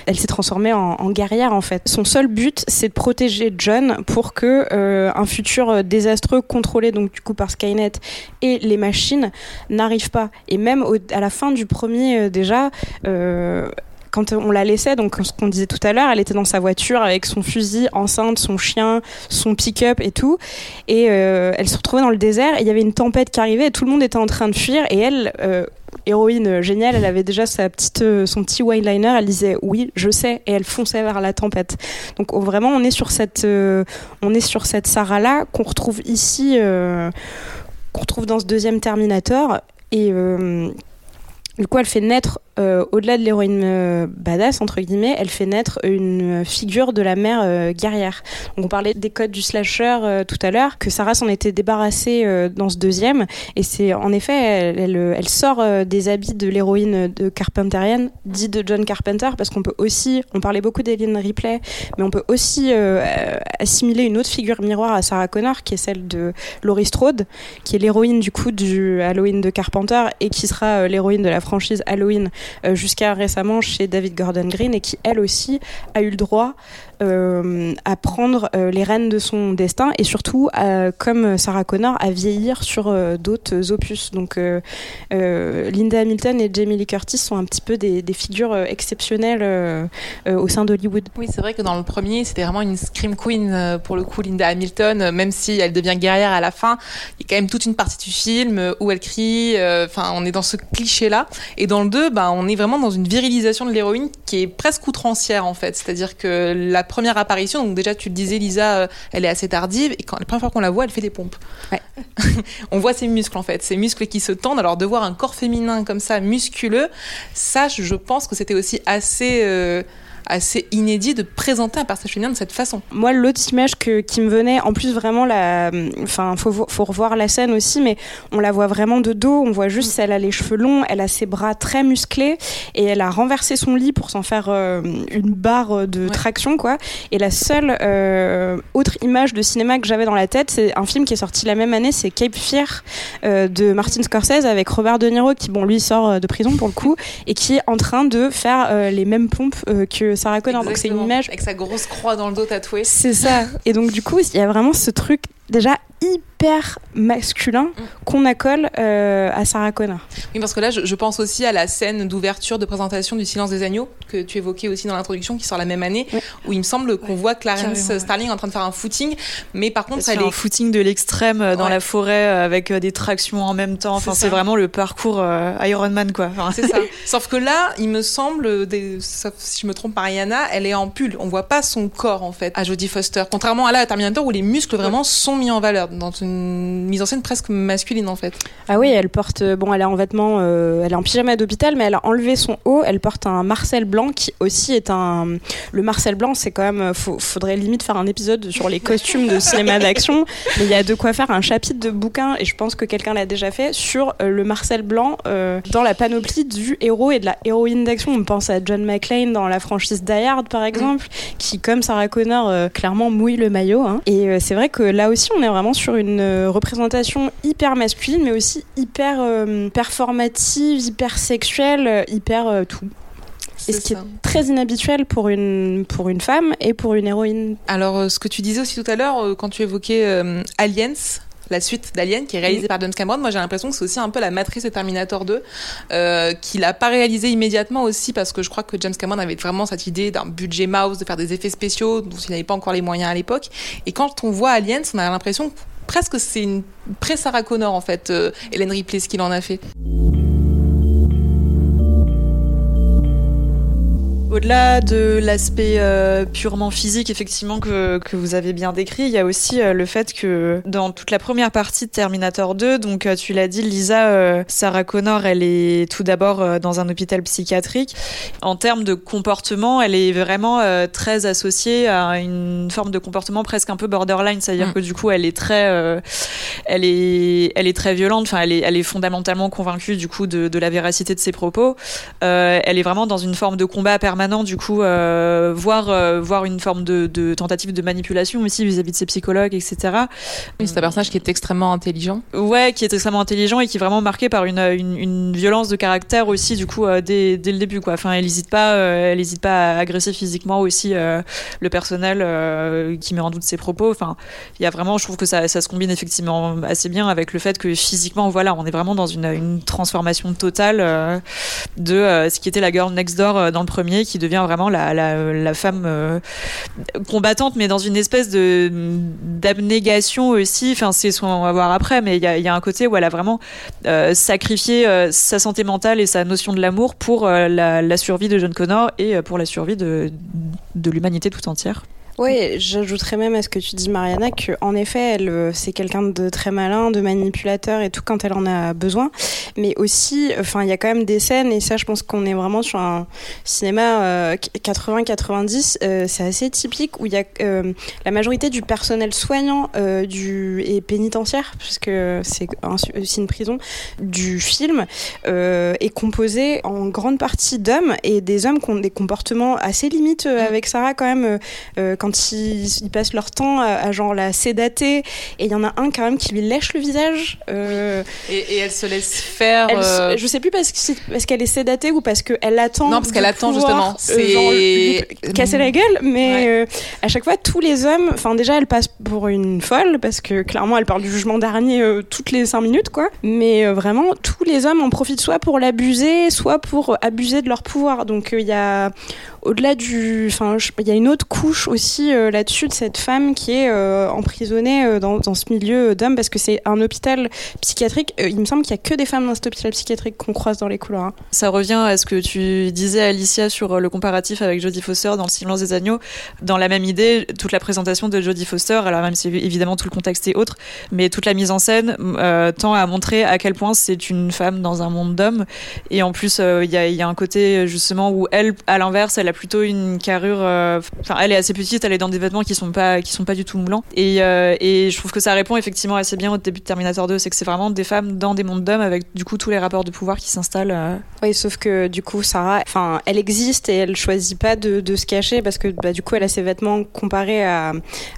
elle s'est transformée en, en, guerrière en fait. Son seul but, c'est de protéger John pour que un futur désastreux contrôlé donc du coup par Skynet et les machines n'arrive pas. Et même à la fin du premier déjà quand on la laissait, donc ce qu'on disait tout à l'heure, elle était dans sa voiture avec son fusil, enceinte, son chien, son pick-up et tout. Et euh, elle se retrouvait dans le désert et il y avait une tempête qui arrivait et tout le monde était en train de fuir. Et elle, euh, héroïne géniale, elle avait déjà sa petite, euh, son petit liner. Elle disait oui, je sais, et elle fonçait vers la tempête. Donc oh, vraiment, on est sur cette, sur cette Sarah là qu'on retrouve ici, qu'on retrouve dans ce deuxième Terminator et du coup, elle fait naître euh, au-delà de l'héroïne euh, badass entre guillemets, elle fait naître une figure de la mère euh, guerrière. On parlait des codes du slasher tout à l'heure, que Sarah s'en était débarrassée dans ce deuxième, et c'est en effet elle, elle, sort des habits de l'héroïne de Carpenterienne, dit de John Carpenter, parce qu'on peut aussi, on parlait beaucoup d'Alien Ripley, mais on peut aussi assimiler une autre figure miroir à Sarah Connor, qui est celle de Laurie Strode, qui est l'héroïne du coup du Halloween de Carpenter et qui sera l'héroïne de la franchise Halloween euh, jusqu'à récemment chez David Gordon Green et qui elle aussi a eu le droit euh, à prendre euh, les rênes de son destin et surtout, comme Sarah Connor, à vieillir sur d'autres opus. Donc Linda Hamilton et Jamie Lee Curtis sont un petit peu des, des figures exceptionnelles au sein d'Hollywood. Oui, c'est vrai que dans le premier, c'était vraiment une scream queen pour le coup, Linda Hamilton, même si elle devient guerrière à la fin, il y a quand même toute une partie du film où elle crie, enfin on est dans ce cliché-là. Et dans le 2, bah, on est vraiment dans une virilisation de l'héroïne qui est presque outrancière en fait. C'est-à-dire que la première apparition, donc déjà tu le disais Lisa, euh, elle est assez tardive et quand la première fois qu'on la voit, elle fait des pompes. on voit ses muscles en fait, ses muscles qui se tendent. Alors de voir un corps féminin comme ça, musculeux, ça je pense que c'était aussi assez... Euh, assez inédit de présenter un personnage féminin de cette façon. Moi, l'autre image que, qui me venait, en plus vraiment, la, enfin, faut, faut revoir la scène aussi, mais on la voit vraiment de dos. On voit juste, elle a les cheveux longs, elle a ses bras très musclés et elle a renversé son lit pour s'en faire euh, une barre de traction, quoi. Et la seule euh, autre image de cinéma que j'avais dans la tête, c'est un film qui est sorti la même année, c'est Cape Fear euh, de Martin Scorsese avec Robert De Niro, qui, bon, lui sort de prison pour le coup, et qui est en train de faire les mêmes pompes que Sarah Connor. Donc c'est une image avec sa grosse croix dans le dos tatouée. C'est ça. Et donc du coup, il y a vraiment ce truc déjà hyper masculin mm. qu'on accole euh, à Sarah Connor. Oui, parce que là, je, pense aussi à la scène d'ouverture de présentation du Silence des Agneaux, que tu évoquais aussi dans l'introduction, qui sort la même année, où il me semble qu'on voit Clarence Starling en train de faire un footing, mais par contre, elle est... un footing de l'extrême euh, dans la forêt euh, avec des tractions en même temps. Enfin, c'est vraiment le parcours Ironman, quoi. C'est ça. Sauf que là, il me semble, des... sauf si je me trompe par Rihanna, elle est en pull. On voit pas son corps, en fait, à Jodie Foster. Contrairement à là, à Terminator, où les muscles vraiment sont mis en valeur dans une mise en scène presque masculine en fait. Ah oui, elle porte, euh, bon, elle est en vêtements, euh, elle est en pyjama d'hôpital, mais elle a enlevé son haut. Elle porte un Marcel blanc qui aussi est un. Le Marcel blanc, c'est quand même. Euh, faudrait limite faire un épisode sur les costumes de cinéma d'action. Mais il y a de quoi faire un chapitre de bouquin, et je pense que quelqu'un l'a déjà fait, sur le Marcel blanc dans la panoplie du héros et de la héroïne d'action. On pense à John McClane dans la franchise Die Hard, par exemple, qui, comme Sarah Connor, clairement mouille le maillot. Hein. Et c'est vrai que là aussi, on est vraiment sur une euh, représentation hyper masculine, mais aussi hyper euh, performative, hyper sexuelle, euh, hyper tout. Et ce qui est très inhabituel pour une, pour une femme et pour une héroïne. Alors, ce que tu disais aussi tout à l'heure, quand tu évoquais Aliens, la suite d'Alien, qui est réalisée par James Cameron. Moi, j'ai l'impression que c'est aussi un peu la matrice de Terminator 2, euh, qu'il n'a pas réalisé immédiatement aussi, parce que je crois que James Cameron avait vraiment cette idée d'un budget mouse, de faire des effets spéciaux, dont il n'avait pas encore les moyens à l'époque. Et quand on voit Aliens, on a l'impression presque c'est une pré-Sarah Connor en fait, euh, Hélène Ripley, ce qu'il en a fait. Au-delà de l'aspect euh, purement physique, effectivement, que, que, vous avez bien décrit, il y a aussi euh, le fait que dans toute la première partie de Terminator 2, donc tu l'as dit, Lisa, Sarah Connor, elle est tout d'abord dans un hôpital psychiatrique. En termes de comportement, elle est vraiment très associée à une forme de comportement presque un peu borderline, c'est-à-dire mm. que du coup, elle est très, elle est, elle est très violente. Enfin, elle est, elle est fondamentalement convaincue du coup de, de la véracité de ses propos. elle est vraiment dans une forme de combat permanent permanent, du coup, euh, voire, euh, voire une forme de, de tentative de manipulation aussi vis-à-vis de ses psychologues, etc. Oui, c'est un personnage qui est extrêmement intelligent. Ouais, qui est extrêmement intelligent et qui est vraiment marqué par une, une, une violence de caractère aussi, du coup, euh, dès, dès le début, quoi. Enfin, elle n'hésite pas, euh, elle hésite pas à agresser physiquement aussi euh, le personnel euh, qui met en doute ses propos. Enfin, il y a vraiment, je trouve que ça, ça se combine effectivement assez bien avec le fait que physiquement, voilà, on est vraiment dans une, une transformation totale euh, de euh, ce qui était la girl next door euh, dans le premier, qui devient vraiment la, la, femme euh, combattante, mais dans une espèce de d'abnégation aussi. Enfin, c'est ce qu'on va voir après, mais il y a, un côté où elle a vraiment euh, sacrifié euh, sa santé mentale et sa notion de l'amour pour la, la survie de John Connor et pour la survie de, de l'humanité tout entière. Oui, j'ajouterais même à ce que tu dis, Mariana, que en effet, elle, euh, c'est quelqu'un de très malin, de manipulateur et tout quand elle en a besoin. Mais aussi, enfin, il y a quand même des scènes et ça, je pense qu'on est vraiment sur un cinéma euh, 80-90. euh, c'est assez typique où il y a euh, la majorité du personnel soignant euh, du et pénitentiaire, puisque c'est aussi une prison du film, euh, est composé en grande partie d'hommes et des hommes qui ont des comportements assez limites euh, avec Sarah quand même. Quand ils, ils passent leur temps à, à genre la sédater et il y en a un quand même qui lui lèche le visage euh, Et, et elle se laisse faire. elle euh, je sais plus parce qu'elle est sédatée ou parce qu'elle attend Non, parce qu'elle attend, justement. euh, C'est- casser la gueule mais euh, à chaque fois tous les hommes enfin déjà elle passe pour une folle parce que clairement elle parle du jugement dernier toutes les cinq minutes quoi mais vraiment tous les hommes en profitent soit pour l'abuser soit pour abuser de leur pouvoir donc il y a au-delà du enfin il y a une autre couche aussi euh, là-dessus de cette femme qui est euh, emprisonnée euh, dans, ce milieu d'hommes parce que c'est un hôpital psychiatrique il me semble qu'il y a que des femmes dans cet hôpital psychiatrique qu'on croise dans les couloirs hein. Ça revient à ce que tu disais, Alicia, sur le comparatif avec Jodie Foster dans Le silence des agneaux. Dans la même idée, toute la présentation de Jodie Foster, alors même si évidemment tout le contexte est autre, mais toute la mise en scène tend à montrer à quel point c'est une femme dans un monde d'hommes. Et en plus, il y, a, un côté justement où elle, à l'inverse, elle a plutôt une carrure. Enfin, elle est assez petite, elle est dans des vêtements qui sont pas qui sont pas du tout moulants. Et, euh, et je trouve que ça répond effectivement assez bien au début de Terminator 2, c'est que c'est vraiment des femmes dans des mondes d'hommes avec du coup tous les rapports de pouvoir qui s'installent. euh, Oui, sauf que du coup, Sarah, enfin, elle existe et elle choisit pas de, se cacher parce que bah, du coup, elle a ses vêtements comparés à,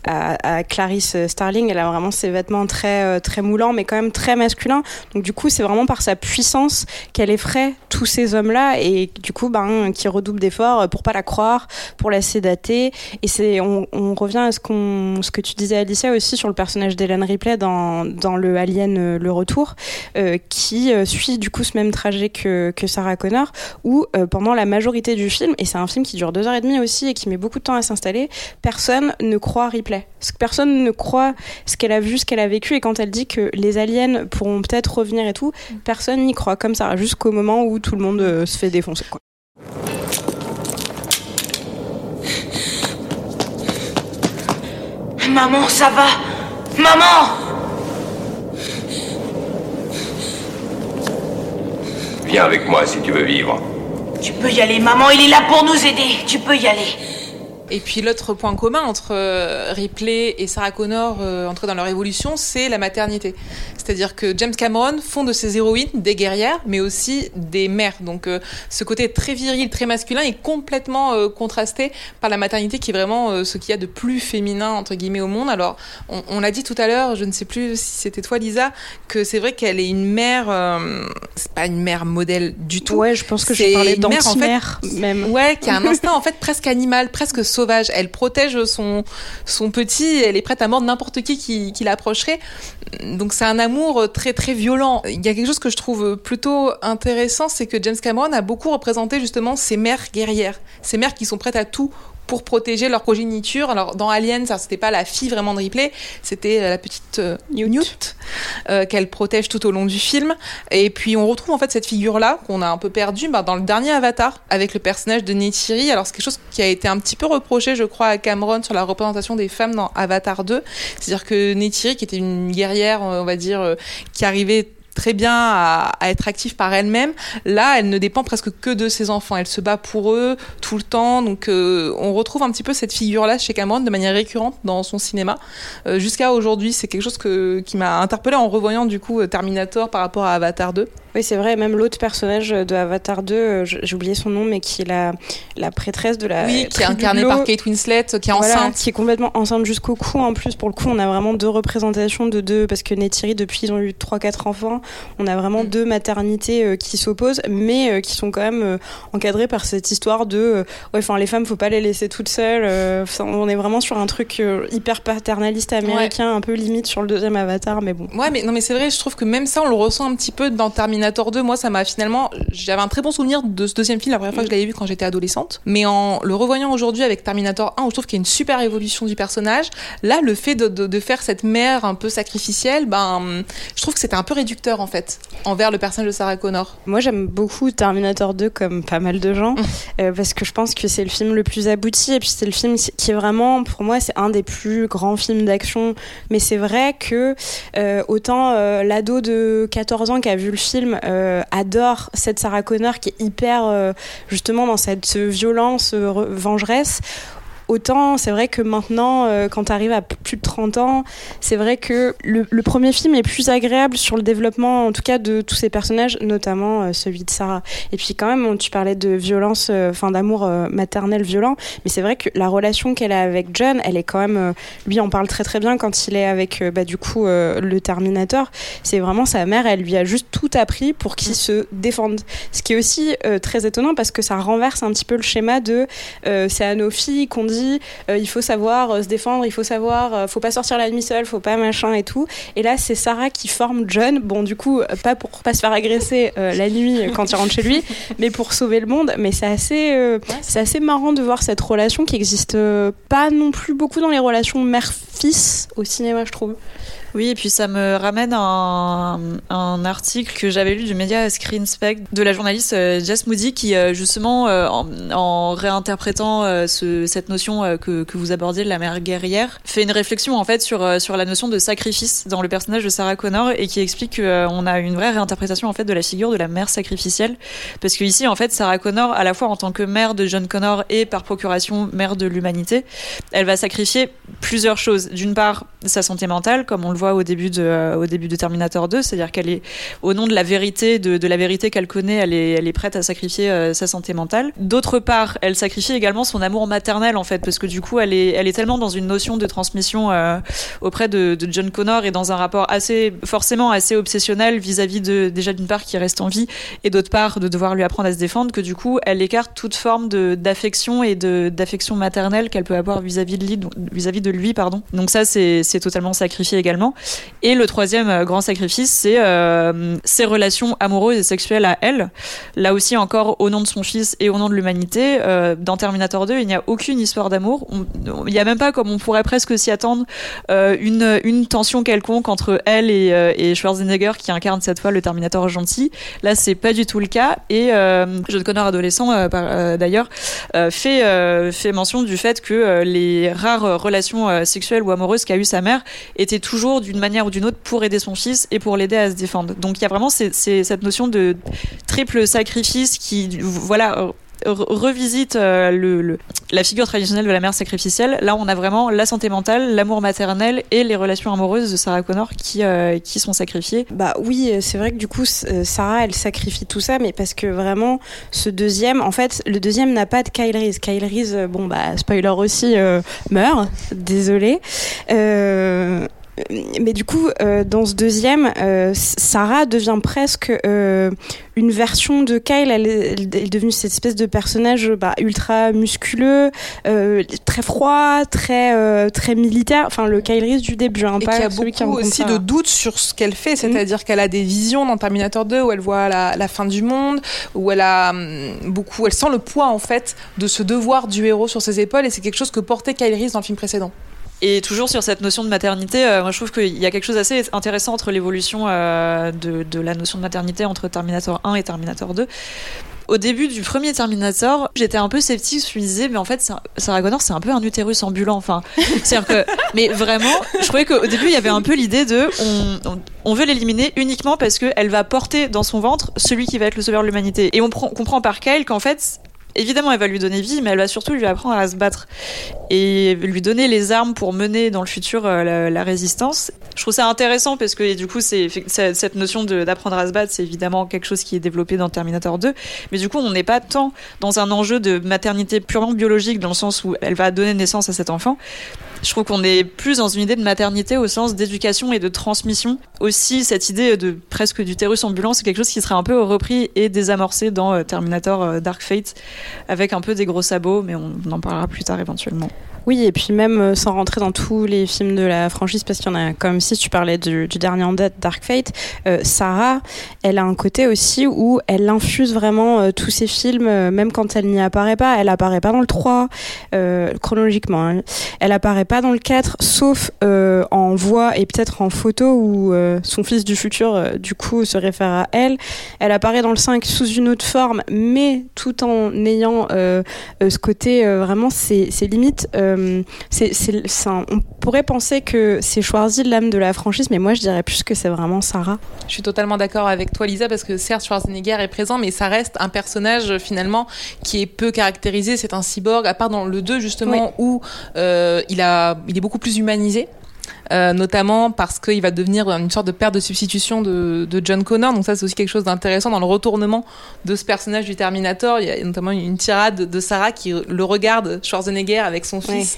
à, Clarice Starling. Elle a vraiment ses vêtements très, euh, très moulants, mais quand même très masculins. Donc du coup, c'est vraiment par sa puissance qu'elle effraie tous ces hommes-là et du coup, ben, qui redouble d'efforts pour pas la croire, pour la sédater. Et c'est, on, on revient à ce que tu disais Alicia aussi sur le personnage d'Hélène Ripley dans, le Alien, euh, le retour, euh, qui euh, suit du coup ce même trajet que, Sarah Connor, où pendant la majorité du film, et c'est un film qui dure deux heures et demie aussi et qui met beaucoup de temps à s'installer, personne ne croit Ripley. Personne ne croit ce qu'elle a vu, ce qu'elle a vécu, et quand elle dit que les aliens pourront peut-être revenir et tout, personne n'y croit comme ça, jusqu'au moment où tout le monde se fait défoncer. Maman, ça va? Maman Viens avec moi si tu veux vivre. Tu peux y aller, maman, il est là pour nous aider. Tu peux y aller. Et puis l'autre point commun entre euh, Ripley et Sarah Connor, euh, entre dans leur évolution, c'est la maternité. C'est-à-dire que James Cameron font de ses héroïnes des guerrières, mais aussi des mères. Donc euh, ce côté très viril, très masculin est complètement euh, contrasté par la maternité qui est vraiment euh, ce qu'il y a de plus féminin, entre guillemets, au monde. Alors on, on l'a dit tout à l'heure, je ne sais plus si c'était toi Lisa, que c'est vrai qu'elle est une mère, euh, c'est pas une mère modèle du tout. Ouais, je pense que je parlais en fait, d'anti-mère, même. Ouais, qui a un instinct en fait presque animal, presque Elle protège son, son petit, elle est prête à mordre n'importe qui qui, qui l'approcherait. Donc c'est un amour très très violent. Il y a quelque chose que je trouve plutôt intéressant, c'est que James Cameron a beaucoup représenté justement ces mères guerrières, ces mères qui sont prêtes à tout pour protéger leur progéniture. Alors dans Alien, ça c'était pas la fille vraiment de Ripley, c'était la petite euh, Newt euh, qu'elle protège tout au long du film. Et puis on retrouve en fait cette figure là qu'on a un peu perdue bah, dans le dernier Avatar avec le personnage de Neytiri. Alors c'est quelque chose qui a été un petit peu reproché, je crois, à Cameron sur la représentation des femmes dans Avatar 2. C'est-à-dire que Neytiri, qui était une guerrière, on va dire, euh, qui arrivait très bien à, être active par elle-même. Là, elle ne dépend presque que de ses enfants. Elle se bat pour eux tout le temps. Donc, euh, on retrouve un petit peu cette figure-là chez Cameron de manière récurrente dans son cinéma. Euh, jusqu'à aujourd'hui, c'est quelque chose que, qui m'a interpellé en revoyant du coup Terminator par rapport à Avatar 2. Oui, c'est vrai. Même l'autre personnage de Avatar 2, euh, j'ai oublié son nom, mais qui est la, la prêtresse de la. Oui, qui est incarnée par Kate Winslet, qui est enceinte. Qui est complètement enceinte jusqu'au cou. En plus, pour le coup, on a vraiment deux représentations de deux. Parce que Neytiri, depuis, ils ont eu 3-4 enfants. On a vraiment mm. deux maternités euh, qui s'opposent, mais euh, qui sont quand même encadrées par cette histoire de. ouais, enfin, les femmes, faut pas les laisser toutes seules. on est vraiment sur un truc hyper paternaliste américain, un peu limite sur le deuxième Avatar, mais bon. Ouais, mais non, mais c'est vrai, je trouve que même ça, on le ressent un petit peu dans Terminator Terminator 2, moi, ça m'a finalement. J'avais un très bon souvenir de ce deuxième film la première fois que je l'avais vu quand j'étais adolescente. Mais en le revoyant aujourd'hui avec Terminator 1, où je trouve qu'il y a une super évolution du personnage, là, le fait de, de, faire cette mère un peu sacrificielle, ben, je trouve que c'était un peu réducteur, en fait, envers le personnage de Sarah Connor. Moi, j'aime beaucoup Terminator 2, comme pas mal de gens, euh, parce que je pense que c'est le film le plus abouti, et puis c'est le film qui est vraiment, pour moi, c'est un des plus grands films d'action. Mais c'est vrai que euh, autant euh, l'ado de 14 ans qui a vu le film euh, adore cette Sarah Connor qui est hyper euh, justement dans cette violence vengeresse Autant, c'est vrai que maintenant, euh, quand tu arrives à plus de 30 ans, c'est vrai que le, le, premier film est plus agréable sur le développement, en tout cas, de tous ces personnages, notamment euh, celui de Sarah. Et puis, quand même, tu parlais de violence, euh, enfin, d'amour maternel violent, mais c'est vrai que la relation qu'elle a avec John, elle est quand même. lui, en parle très très bien quand il est avec, bah, du coup, le Terminator. C'est vraiment sa mère, elle lui a juste tout appris pour qu'il se défende. Ce qui est aussi très étonnant parce que ça renverse un petit peu le schéma de c'est à nos filles qu'on dit euh, il faut savoir euh, se défendre, il faut savoir, euh, faut pas sortir la nuit seule, faut pas machin et tout. Et là, c'est Sarah qui forme John. Bon, du coup, pas pour pas se faire agresser la nuit quand il rentre chez lui, mais pour sauver le monde. Mais c'est assez, c'est assez marrant de voir cette relation qui existe pas non plus beaucoup dans les relations mère-fils au cinéma, je trouve. Oui, et puis ça me ramène à un, article que j'avais lu du média Screen Spec de la journaliste euh, Jess Moody qui, euh, justement, euh, en, réinterprétant cette notion que, que, vous abordiez de la mère guerrière, fait une réflexion en fait sur, sur la notion de sacrifice dans le personnage de Sarah Connor et qui explique qu'on a une vraie réinterprétation en fait de la figure de la mère sacrificielle. Parce que ici, en fait, Sarah Connor, à la fois en tant que mère de John Connor et par procuration mère de l'humanité, elle va sacrifier plusieurs choses. D'une part, sa santé mentale, comme on le voit au début de, euh, au début de Terminator 2, c'est-à-dire qu'elle est, au nom de la vérité, de, de la vérité qu'elle connaît, elle est, elle est prête à sacrifier euh, sa santé mentale. D'autre part, elle sacrifie également son amour maternel, en fait, parce que du coup, elle est, elle est tellement dans une notion de transmission euh, auprès de, de, John Connor et dans un rapport assez, forcément assez obsessionnel vis-à-vis de, déjà d'une part qui reste en vie et d'autre part de devoir lui apprendre à se défendre, que du coup, elle écarte toute forme d'affection et d'affection maternelle qu'elle peut avoir vis-à-vis de lui, vis-à-vis de lui, pardon. Donc ça, c'est totalement sacrifié également. Et le troisième euh, grand sacrifice, c'est euh, ses relations amoureuses et sexuelles à elle. Là aussi, encore au nom de son fils et au nom de l'humanité. Euh, dans Terminator 2, il n'y a aucune histoire d'amour. Il n'y a même pas, comme on pourrait presque s'y attendre, une, tension quelconque entre elle et, et, Schwarzenegger qui incarne cette fois le Terminator gentil. Là, c'est pas du tout le cas. Et John Connor adolescent, d'ailleurs, fait, fait mention du fait que les rares relations sexuelles ou amoureuses qu'a eu sa mère étaient toujours d'une manière ou d'une autre pour aider son fils et pour l'aider à se défendre. Donc il y a vraiment cette notion de triple sacrifice qui, voilà, revisite euh, le, la figure traditionnelle de la mère sacrificielle. Là, on a vraiment la santé mentale, l'amour maternel et les relations amoureuses de Sarah Connor qui, euh, qui sont sacrifiées. Bah oui, c'est vrai que du coup, euh, Sarah, elle sacrifie tout ça, mais parce que vraiment, ce deuxième, en fait, le deuxième n'a pas de Kyle Reese. Kyle Reese, bon, bah, spoiler aussi, meurt. Désolé. Mais du coup, euh, dans ce deuxième, euh, Sarah devient presque euh, une version de Kyle. Elle est, devenue cette espèce de personnage bah, ultra musculeux, très froid, très très militaire. Enfin, le Kyle Reese du début. Hein, Et qui a beaucoup aussi de doutes sur ce qu'elle fait. C'est-à-dire qu'elle a des visions dans Terminator 2 où elle voit la, la, fin du monde, où elle a hum, beaucoup, elle sent le poids en fait de ce devoir du héros sur ses épaules. Et c'est quelque chose que portait Kyle Reese dans le film précédent. Et toujours sur cette notion de maternité, euh, moi je trouve qu'il y a quelque chose d'assez intéressant entre l'évolution euh, de, la notion de maternité entre Terminator 1 et Terminator 2. Au début du premier Terminator, j'étais un peu sceptique. Je me disais, mais en fait, Sarah c'est un peu un utérus ambulant. Enfin, que, mais vraiment, je trouvais qu'au début, il y avait un peu l'idée de, on, veut l'éliminer uniquement parce qu'elle va porter dans son ventre celui qui va être le sauveur de l'humanité. Et on comprend par Kyle qu'en fait, évidemment, elle va lui donner vie, mais elle va surtout lui apprendre à se battre et lui donner les armes pour mener dans le futur euh, la, résistance. Je trouve ça intéressant parce que du coup, c'est cette notion d'apprendre à se battre, c'est évidemment quelque chose qui est développé dans Terminator 2, mais du coup, on n'est pas tant dans un enjeu de maternité purement biologique dans le sens où elle va donner naissance à cet enfant, je trouve qu'on est plus dans une idée de maternité au sens d'éducation et de transmission. Aussi, cette idée de presque d'utérus ambulant, c'est quelque chose qui serait un peu repris et désamorcé dans euh, Terminator euh, Dark Fate, avec un peu des gros sabots, mais on en parlera plus tard éventuellement. Oui, et puis même euh, sans rentrer dans tous les films de la franchise, parce qu'il y en a comme si tu parlais du, dernier en date, Dark Fate, euh, Sarah, elle a un côté aussi où elle infuse vraiment euh, tous ces films, même quand elle n'y apparaît pas. Elle apparaît pas dans le 3, chronologiquement. Hein. Elle apparaît pas dans le 4, sauf en voix et peut-être en photo où son fils du futur, du coup, se réfère à elle. Elle apparaît dans le 5 sous une autre forme, mais tout en ayant ce côté vraiment, c'est limite euh, c'est, on pourrait penser que c'est Schwarzy l'âme de la franchise, mais moi je dirais plus que c'est vraiment Sarah. Je suis totalement d'accord avec toi, Lisa, parce que certes Schwarzenegger est présent, mais ça reste un personnage finalement qui est peu caractérisé. C'est un cyborg, à part dans le 2 justement où euh, il a, il est beaucoup plus humanisé. Euh, notamment parce qu'il va devenir une sorte de père de substitution de, de John Connor. Donc ça, c'est aussi quelque chose d'intéressant dans le retournement de ce personnage du Terminator. Il y a notamment une tirade de Sarah qui le regarde Schwarzenegger avec son fils,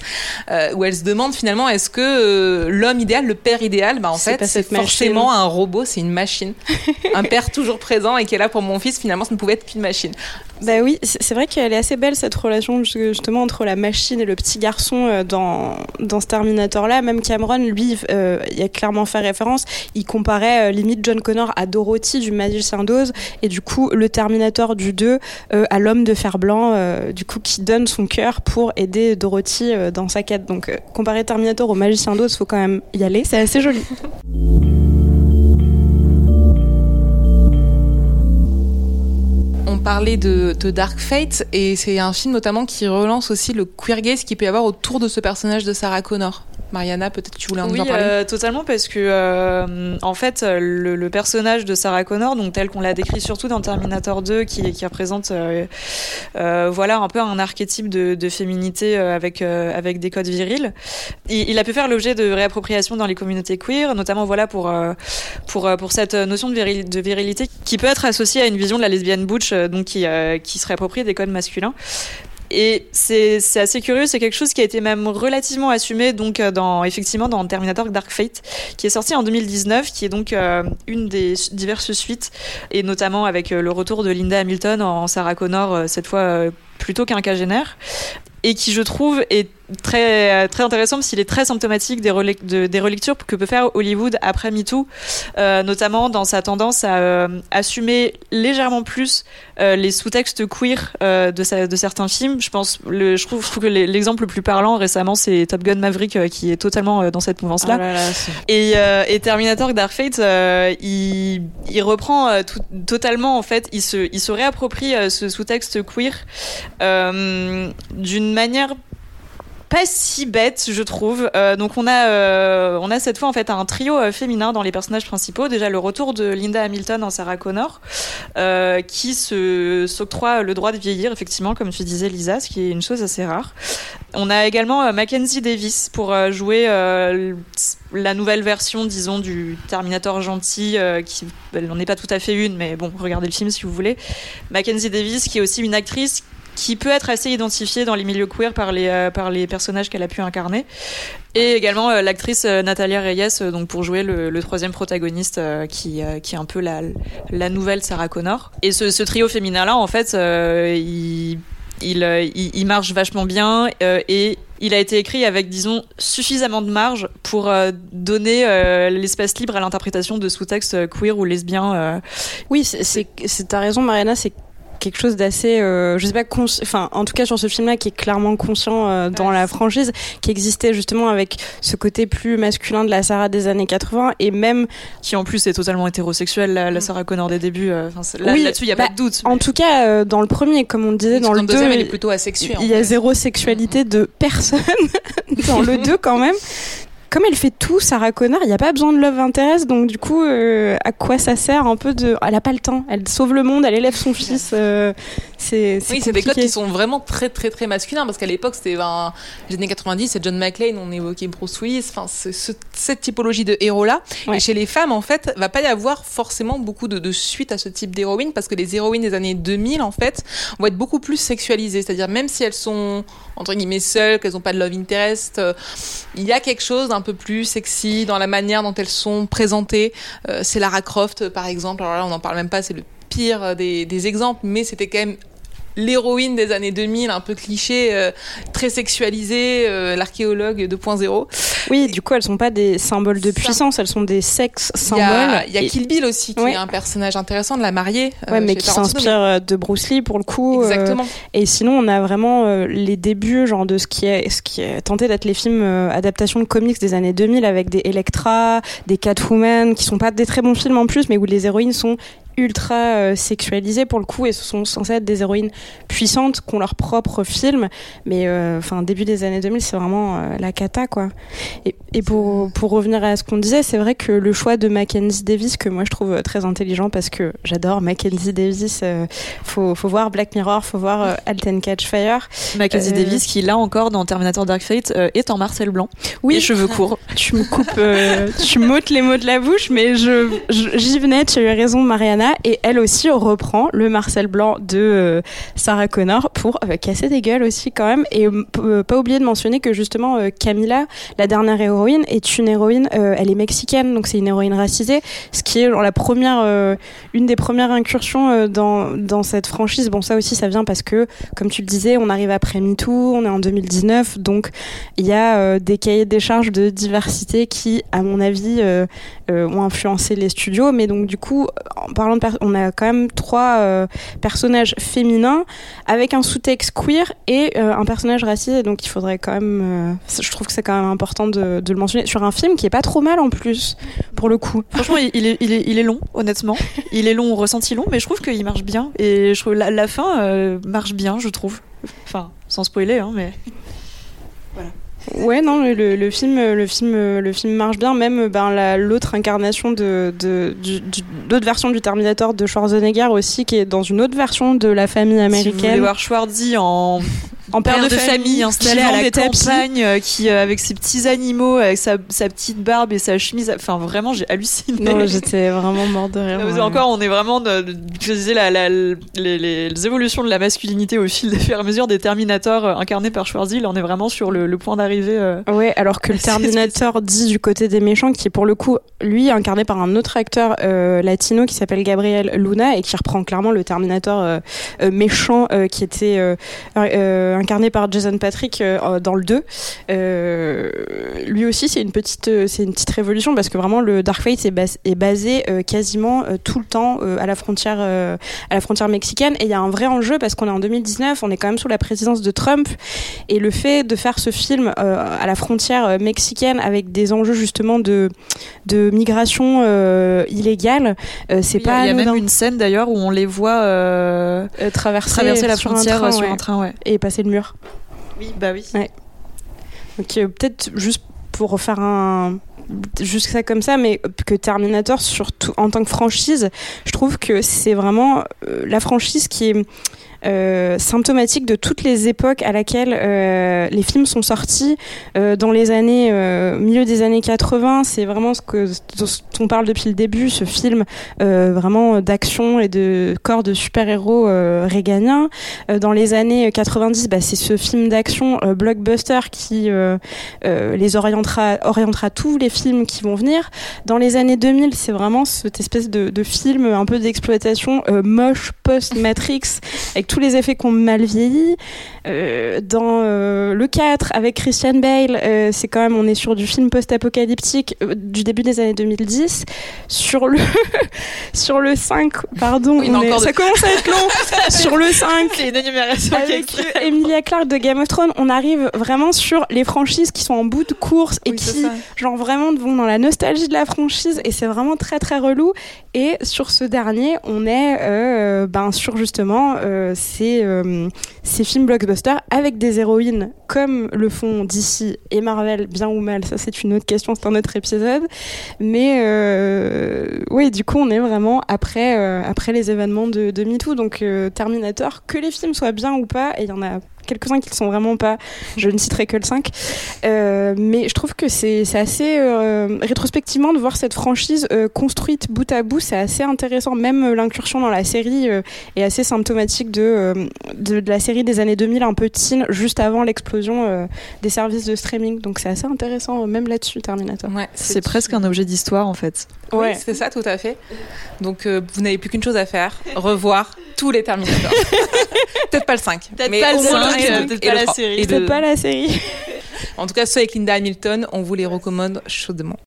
euh, où elle se demande finalement est-ce que euh, l'homme idéal, le père idéal, bah en fait, c'est forcément un robot, c'est une machine, un père toujours présent et qui est là pour mon fils. Finalement, ça ne pouvait être qu'une machine. Bah oui, c'est vrai qu'elle est assez belle cette relation justement entre la machine et le petit garçon dans, dans ce Terminator-là. Même Cameron, lui, euh, il a clairement fait référence. Il comparait euh, limite John Connor à Dorothy du Magicien d'Oz et du coup le Terminator du 2 à l'homme de fer blanc, du coup qui donne son cœur pour aider Dorothy dans sa quête. Donc comparer Terminator au Magicien d'Oz, faut quand même y aller. C'est assez joli. on parlait de, Dark Fate et c'est un film notamment qui relance aussi le queer gaze qu'il peut y avoir autour de ce personnage de Sarah Connor. Mariana, peut-être tu voulais en, oui, en parler euh, totalement, parce que euh, en fait, le, personnage de Sarah Connor, donc tel qu'on l'a décrit surtout dans Terminator 2, qui, qui représente euh, voilà un peu un archétype de, féminité avec avec des codes virils, il, a pu faire l'objet de réappropriation dans les communautés queer, notamment voilà pour pour pour cette notion de, de virilité qui peut être associée à une vision de la lesbienne butch, donc qui qui se réapproprie des codes masculins. Et c'est assez curieux, c'est quelque chose qui a été même relativement assumé donc euh, dans effectivement dans Terminator Dark Fate, qui est sorti en 2019, qui est donc euh, une des diverses suites, et notamment avec euh, le retour de Linda Hamilton en Sarah Connor cette fois plutôt qu'un quinquagénaire et qui je trouve est très très intéressant parce qu'il est très symptomatique des, des relectures que peut faire Hollywood après MeToo, euh, notamment dans sa tendance à euh, assumer légèrement plus euh, les sous-textes queer euh, de, de certains films. Je pense, le, je trouve, je trouve que l'exemple le plus parlant récemment, c'est Top Gun Maverick qui est totalement dans cette mouvance-là. Oh et, et, Terminator Dark Fate, il, il reprend tout, totalement en fait, il se, il se réapproprie ce sous-texte queer d'une manière pas si bête, je trouve. Euh, donc on a, euh, on a cette fois en fait un trio euh, féminin dans les personnages principaux. Déjà le retour de Linda Hamilton en Sarah Connor, qui se s'octroie le droit de vieillir, effectivement, comme tu disais Lisa, ce qui est une chose assez rare. On a également Mackenzie Davis pour jouer la nouvelle version, disons, du Terminator gentil, qui n'en est pas tout à fait une, mais bon, regardez le film si vous voulez. Mackenzie Davis, qui est aussi une actrice qui peut être assez identifiée dans les milieux queer par les, euh, par les personnages qu'elle a pu incarner. Et également euh, l'actrice euh, Natalia Reyes, donc pour jouer le, troisième protagoniste qui, qui est un peu la, la nouvelle Sarah Connor. Et ce, trio féminin-là, en fait, il, il, marche vachement bien et il a été écrit avec, disons, suffisamment de marge pour donner l'espace libre à l'interprétation de sous-textes queer ou lesbiens. Oui, c'est, t'as raison, Mariana, c'est quelque chose d'assez, euh, je sais pas, enfin, en tout cas sur ce film-là, qui est clairement conscient euh, dans la franchise, qui existait justement avec ce côté plus masculin de la Sarah des années 80 et même qui en plus est totalement hétérosexuelle, la, la Sarah Connor des débuts. Euh, là, oui, là-dessus, il y a pas de bah, doute. En tout cas, dans le premier, comme on le disait, dans le, deuxième, elle est plutôt asexuée. Il y a zéro sexualité de personne dans le 2 quand même comme elle fait tout, Sarah Connor, il n'y a pas besoin de love interest, donc du coup, euh, à quoi ça sert un peu de... Elle n'a pas le temps, elle sauve le monde, elle élève son fils. Euh, c'est oui, c'est des codes qui sont vraiment très très très masculins, parce qu'à l'époque, c'était ben, les années 90, c'est John McClane, on évoquait Bruce Willis, enfin, cette typologie de héros-là. Et chez les femmes, en fait, va pas y avoir forcément beaucoup de, de suite à ce type d'héroïne, parce que les héroïnes des années 2000, en fait, vont être beaucoup plus sexualisées, c'est-à-dire même si elles sont, entre guillemets, seules, qu'elles n'ont pas de love interest, euh, il y a quelque chose un peu plus sexy dans la manière dont elles sont présentées. Euh, c'est Lara Croft, par exemple. Alors là, on n'en parle même pas, c'est le pire des, des exemples, mais c'était quand même l'héroïne des années 2000, un peu cliché, euh, très sexualisée, euh, l'archéologue 2.0. Oui, du coup, elles sont pas des symboles de puissance, elles sont des sexes symboles. Il y a, Kill Bill aussi, qui est un personnage intéressant de la mariée. Euh, ouais, mais qui s'inspire de Bruce Lee pour le coup. Exactement. et sinon, on a vraiment les débuts, genre de ce qui est, ce qui est tenté d'être les films adaptations de comics des années 2000 avec des Electra, des Catwoman, qui sont pas des très bons films en plus, mais où les héroïnes sont ultra euh, sexualisées pour le coup et ce sont censées être des héroïnes puissantes qui ont leur propre film. Mais euh, enfin début des années 2000 c'est vraiment euh, la cata quoi. Et, et pour, pour revenir à ce qu'on disait c'est vrai que le choix de Mackenzie Davis que moi je trouve très intelligent parce que j'adore Mackenzie Davis faut, faut voir Black Mirror faut voir Alten Catch Fire. Mackenzie Davis qui là encore dans Terminator Dark Fate est en Marcel Blanc. Oui. Les cheveux courts. Tu me coupes tu m'ôtes les mots de la bouche mais je j'y venais tu as eu raison Mariana et elle aussi reprend le Marcel Blanc de euh, Sarah Connor pour euh, casser des gueules aussi quand même. Et euh, pas oublier de mentionner que justement Camila la dernière héroïne est une héroïne elle est mexicaine donc c'est une héroïne racisée ce qui est la première une des premières incursions dans dans cette franchise. Bon ça aussi ça vient parce que comme tu le disais on arrive après MeToo on est en 2019 donc il y a des cahiers des charges de diversité qui à mon avis ont influencé les studios. Mais donc du coup en parlant on a quand même trois euh, personnages féminins avec un sous-texte queer et euh, un personnage raciste. Donc il faudrait quand même, euh, je trouve que c'est quand même important de, le mentionner sur un film qui est pas trop mal en plus pour le coup. Franchement, il est, il est, il est long, honnêtement. Il est long, ressenti long, mais je trouve qu'il marche bien et je trouve la, la fin marche bien, je trouve. Enfin, sans spoiler, hein, mais. Ouais, non, le, le, film, le film, le film marche bien. Même ben, l'autre incarnation de, de, d'autres versions du Terminator de Schwarzenegger aussi, qui est dans une autre version de la famille américaine. Si vous voulez voir Schwarzy en en père, de, famille, installé à la campagne, euh, qui euh, avec ses petits animaux, avec sa, sa, petite barbe et sa chemise. Enfin, vraiment, j'ai halluciné. Non, j'étais vraiment mort de rire. Encore, on est vraiment, de, je disais, la, la, les, les, évolutions de la masculinité au fil des fur et à mesure des Terminators euh, incarnés par Schwarzy. Là, on est vraiment sur le, le point d'arrivée. Euh, ouais, alors que le Terminator dit du côté des méchants, qui est pour le coup, lui, incarné par un autre acteur latino qui s'appelle Gabriel Luna et qui reprend clairement le Terminator méchant qui était incarné par Jason Patrick euh, dans le 2. Euh, lui aussi, c'est une petite, euh, c'est une petite révolution parce que vraiment le Dark Fate est, basé quasiment tout le temps à la frontière, à la frontière mexicaine. Et il y a un vrai enjeu parce qu'on est en 2019, on est quand même sous la présidence de Trump, et le fait de faire ce film à la frontière mexicaine avec des enjeux justement de de migration illégale, c'est pas. Il y a, même une scène d'ailleurs où on les voit traverser, traverser la frontière sur un train, ouais. et passer le mur. Oui, bah oui. Ouais. Donc euh, peut-être juste pour refaire un juste ça comme ça, mais que Terminator, surtout en tant que franchise, je trouve que c'est vraiment euh, la franchise qui est symptomatique de toutes les époques à laquelle euh, les films sont sortis. Euh, dans les années, euh, milieu des années 80, c'est vraiment ce que on parle depuis le début, ce film euh, vraiment d'action et de corps de super-héros réganiens. dans les années 90, bah, c'est ce film d'action blockbuster qui les orientera, orientera tous les films qui vont venir. Dans les années 2000, c'est vraiment cette espèce de, film un peu d'exploitation moche post-Matrix tous les effets qu'on mal vieilli. Euh, dans euh, le 4 avec Christian Bale, euh, c'est quand même on est sur du film post-apocalyptique du début des années 2010. Sur le sur le 5, pardon, Oui, on non, est- encore de- ça commence à être long. sur le 5, C'est une énumération qui est avec Emilia Clarke de Game of Thrones, on arrive vraiment sur les franchises qui sont en bout de course et Oui, qui, genre vraiment, vont dans la nostalgie de la franchise et c'est vraiment très très relou. Et sur ce dernier, on est euh, ben, sur justement euh, ces, euh, ces films blockbusters avec des héroïnes comme le font DC et Marvel, bien ou mal, ça c'est une autre question, c'est un autre épisode. Mais euh, oui, du coup, on est vraiment après, euh, après les événements de, MeToo. Donc Terminator, que les films soient bien ou pas, et il y en a quelques-uns qui ne sont vraiment pas, je ne citerai que le 5. Euh, mais je trouve que c'est c'est assez euh, rétrospectivement de voir cette franchise euh, construite bout à bout, c'est assez intéressant. Même l'incursion dans la série euh, est assez symptomatique de, euh, de, de la série des années 2000, un peu teen, juste avant l'explosion euh, des services de streaming. Donc c'est assez intéressant, euh, même là-dessus, Terminator. Ouais, C'est presque un objet d'histoire en fait. Ouais, c'est ça, tout à fait. Donc, euh, vous n'avez plus qu'une chose à faire revoir tous les Terminators. peut-être pas le 5. Peut-être mais pas le au moins 5, et euh, le- peut-être pas la 3. série. Pas la série. En tout cas, ceux avec Linda Hamilton, on vous les recommande chaudement.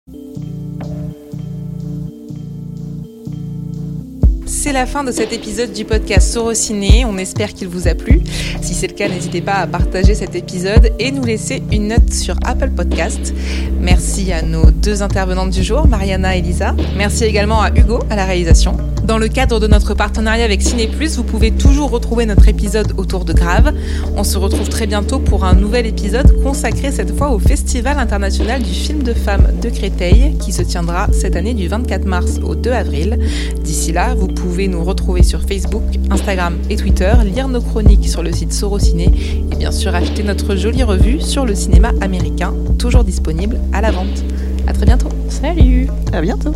C'est la fin de cet épisode du podcast Sorociné. On espère qu'il vous a plu. Si c'est le cas, n'hésitez pas à partager cet épisode et nous laisser une note sur Apple Podcast. Merci à nos deux intervenantes du jour, Mariana et Lisa. Merci également à Hugo à la réalisation. Dans le cadre de notre partenariat avec Ciné Plus, vous pouvez toujours retrouver notre épisode autour de Grave. On se retrouve très bientôt pour un nouvel épisode consacré cette fois au Festival international du film de femmes de Créteil qui se tiendra cette année du 24 mars au 2 avril. D'ici là, vous pouvez nous retrouver sur Facebook, Instagram et Twitter, lire nos chroniques sur le site Sorociné et bien sûr acheter notre jolie revue sur le cinéma américain, toujours disponible à la vente. À très bientôt. Salut À bientôt.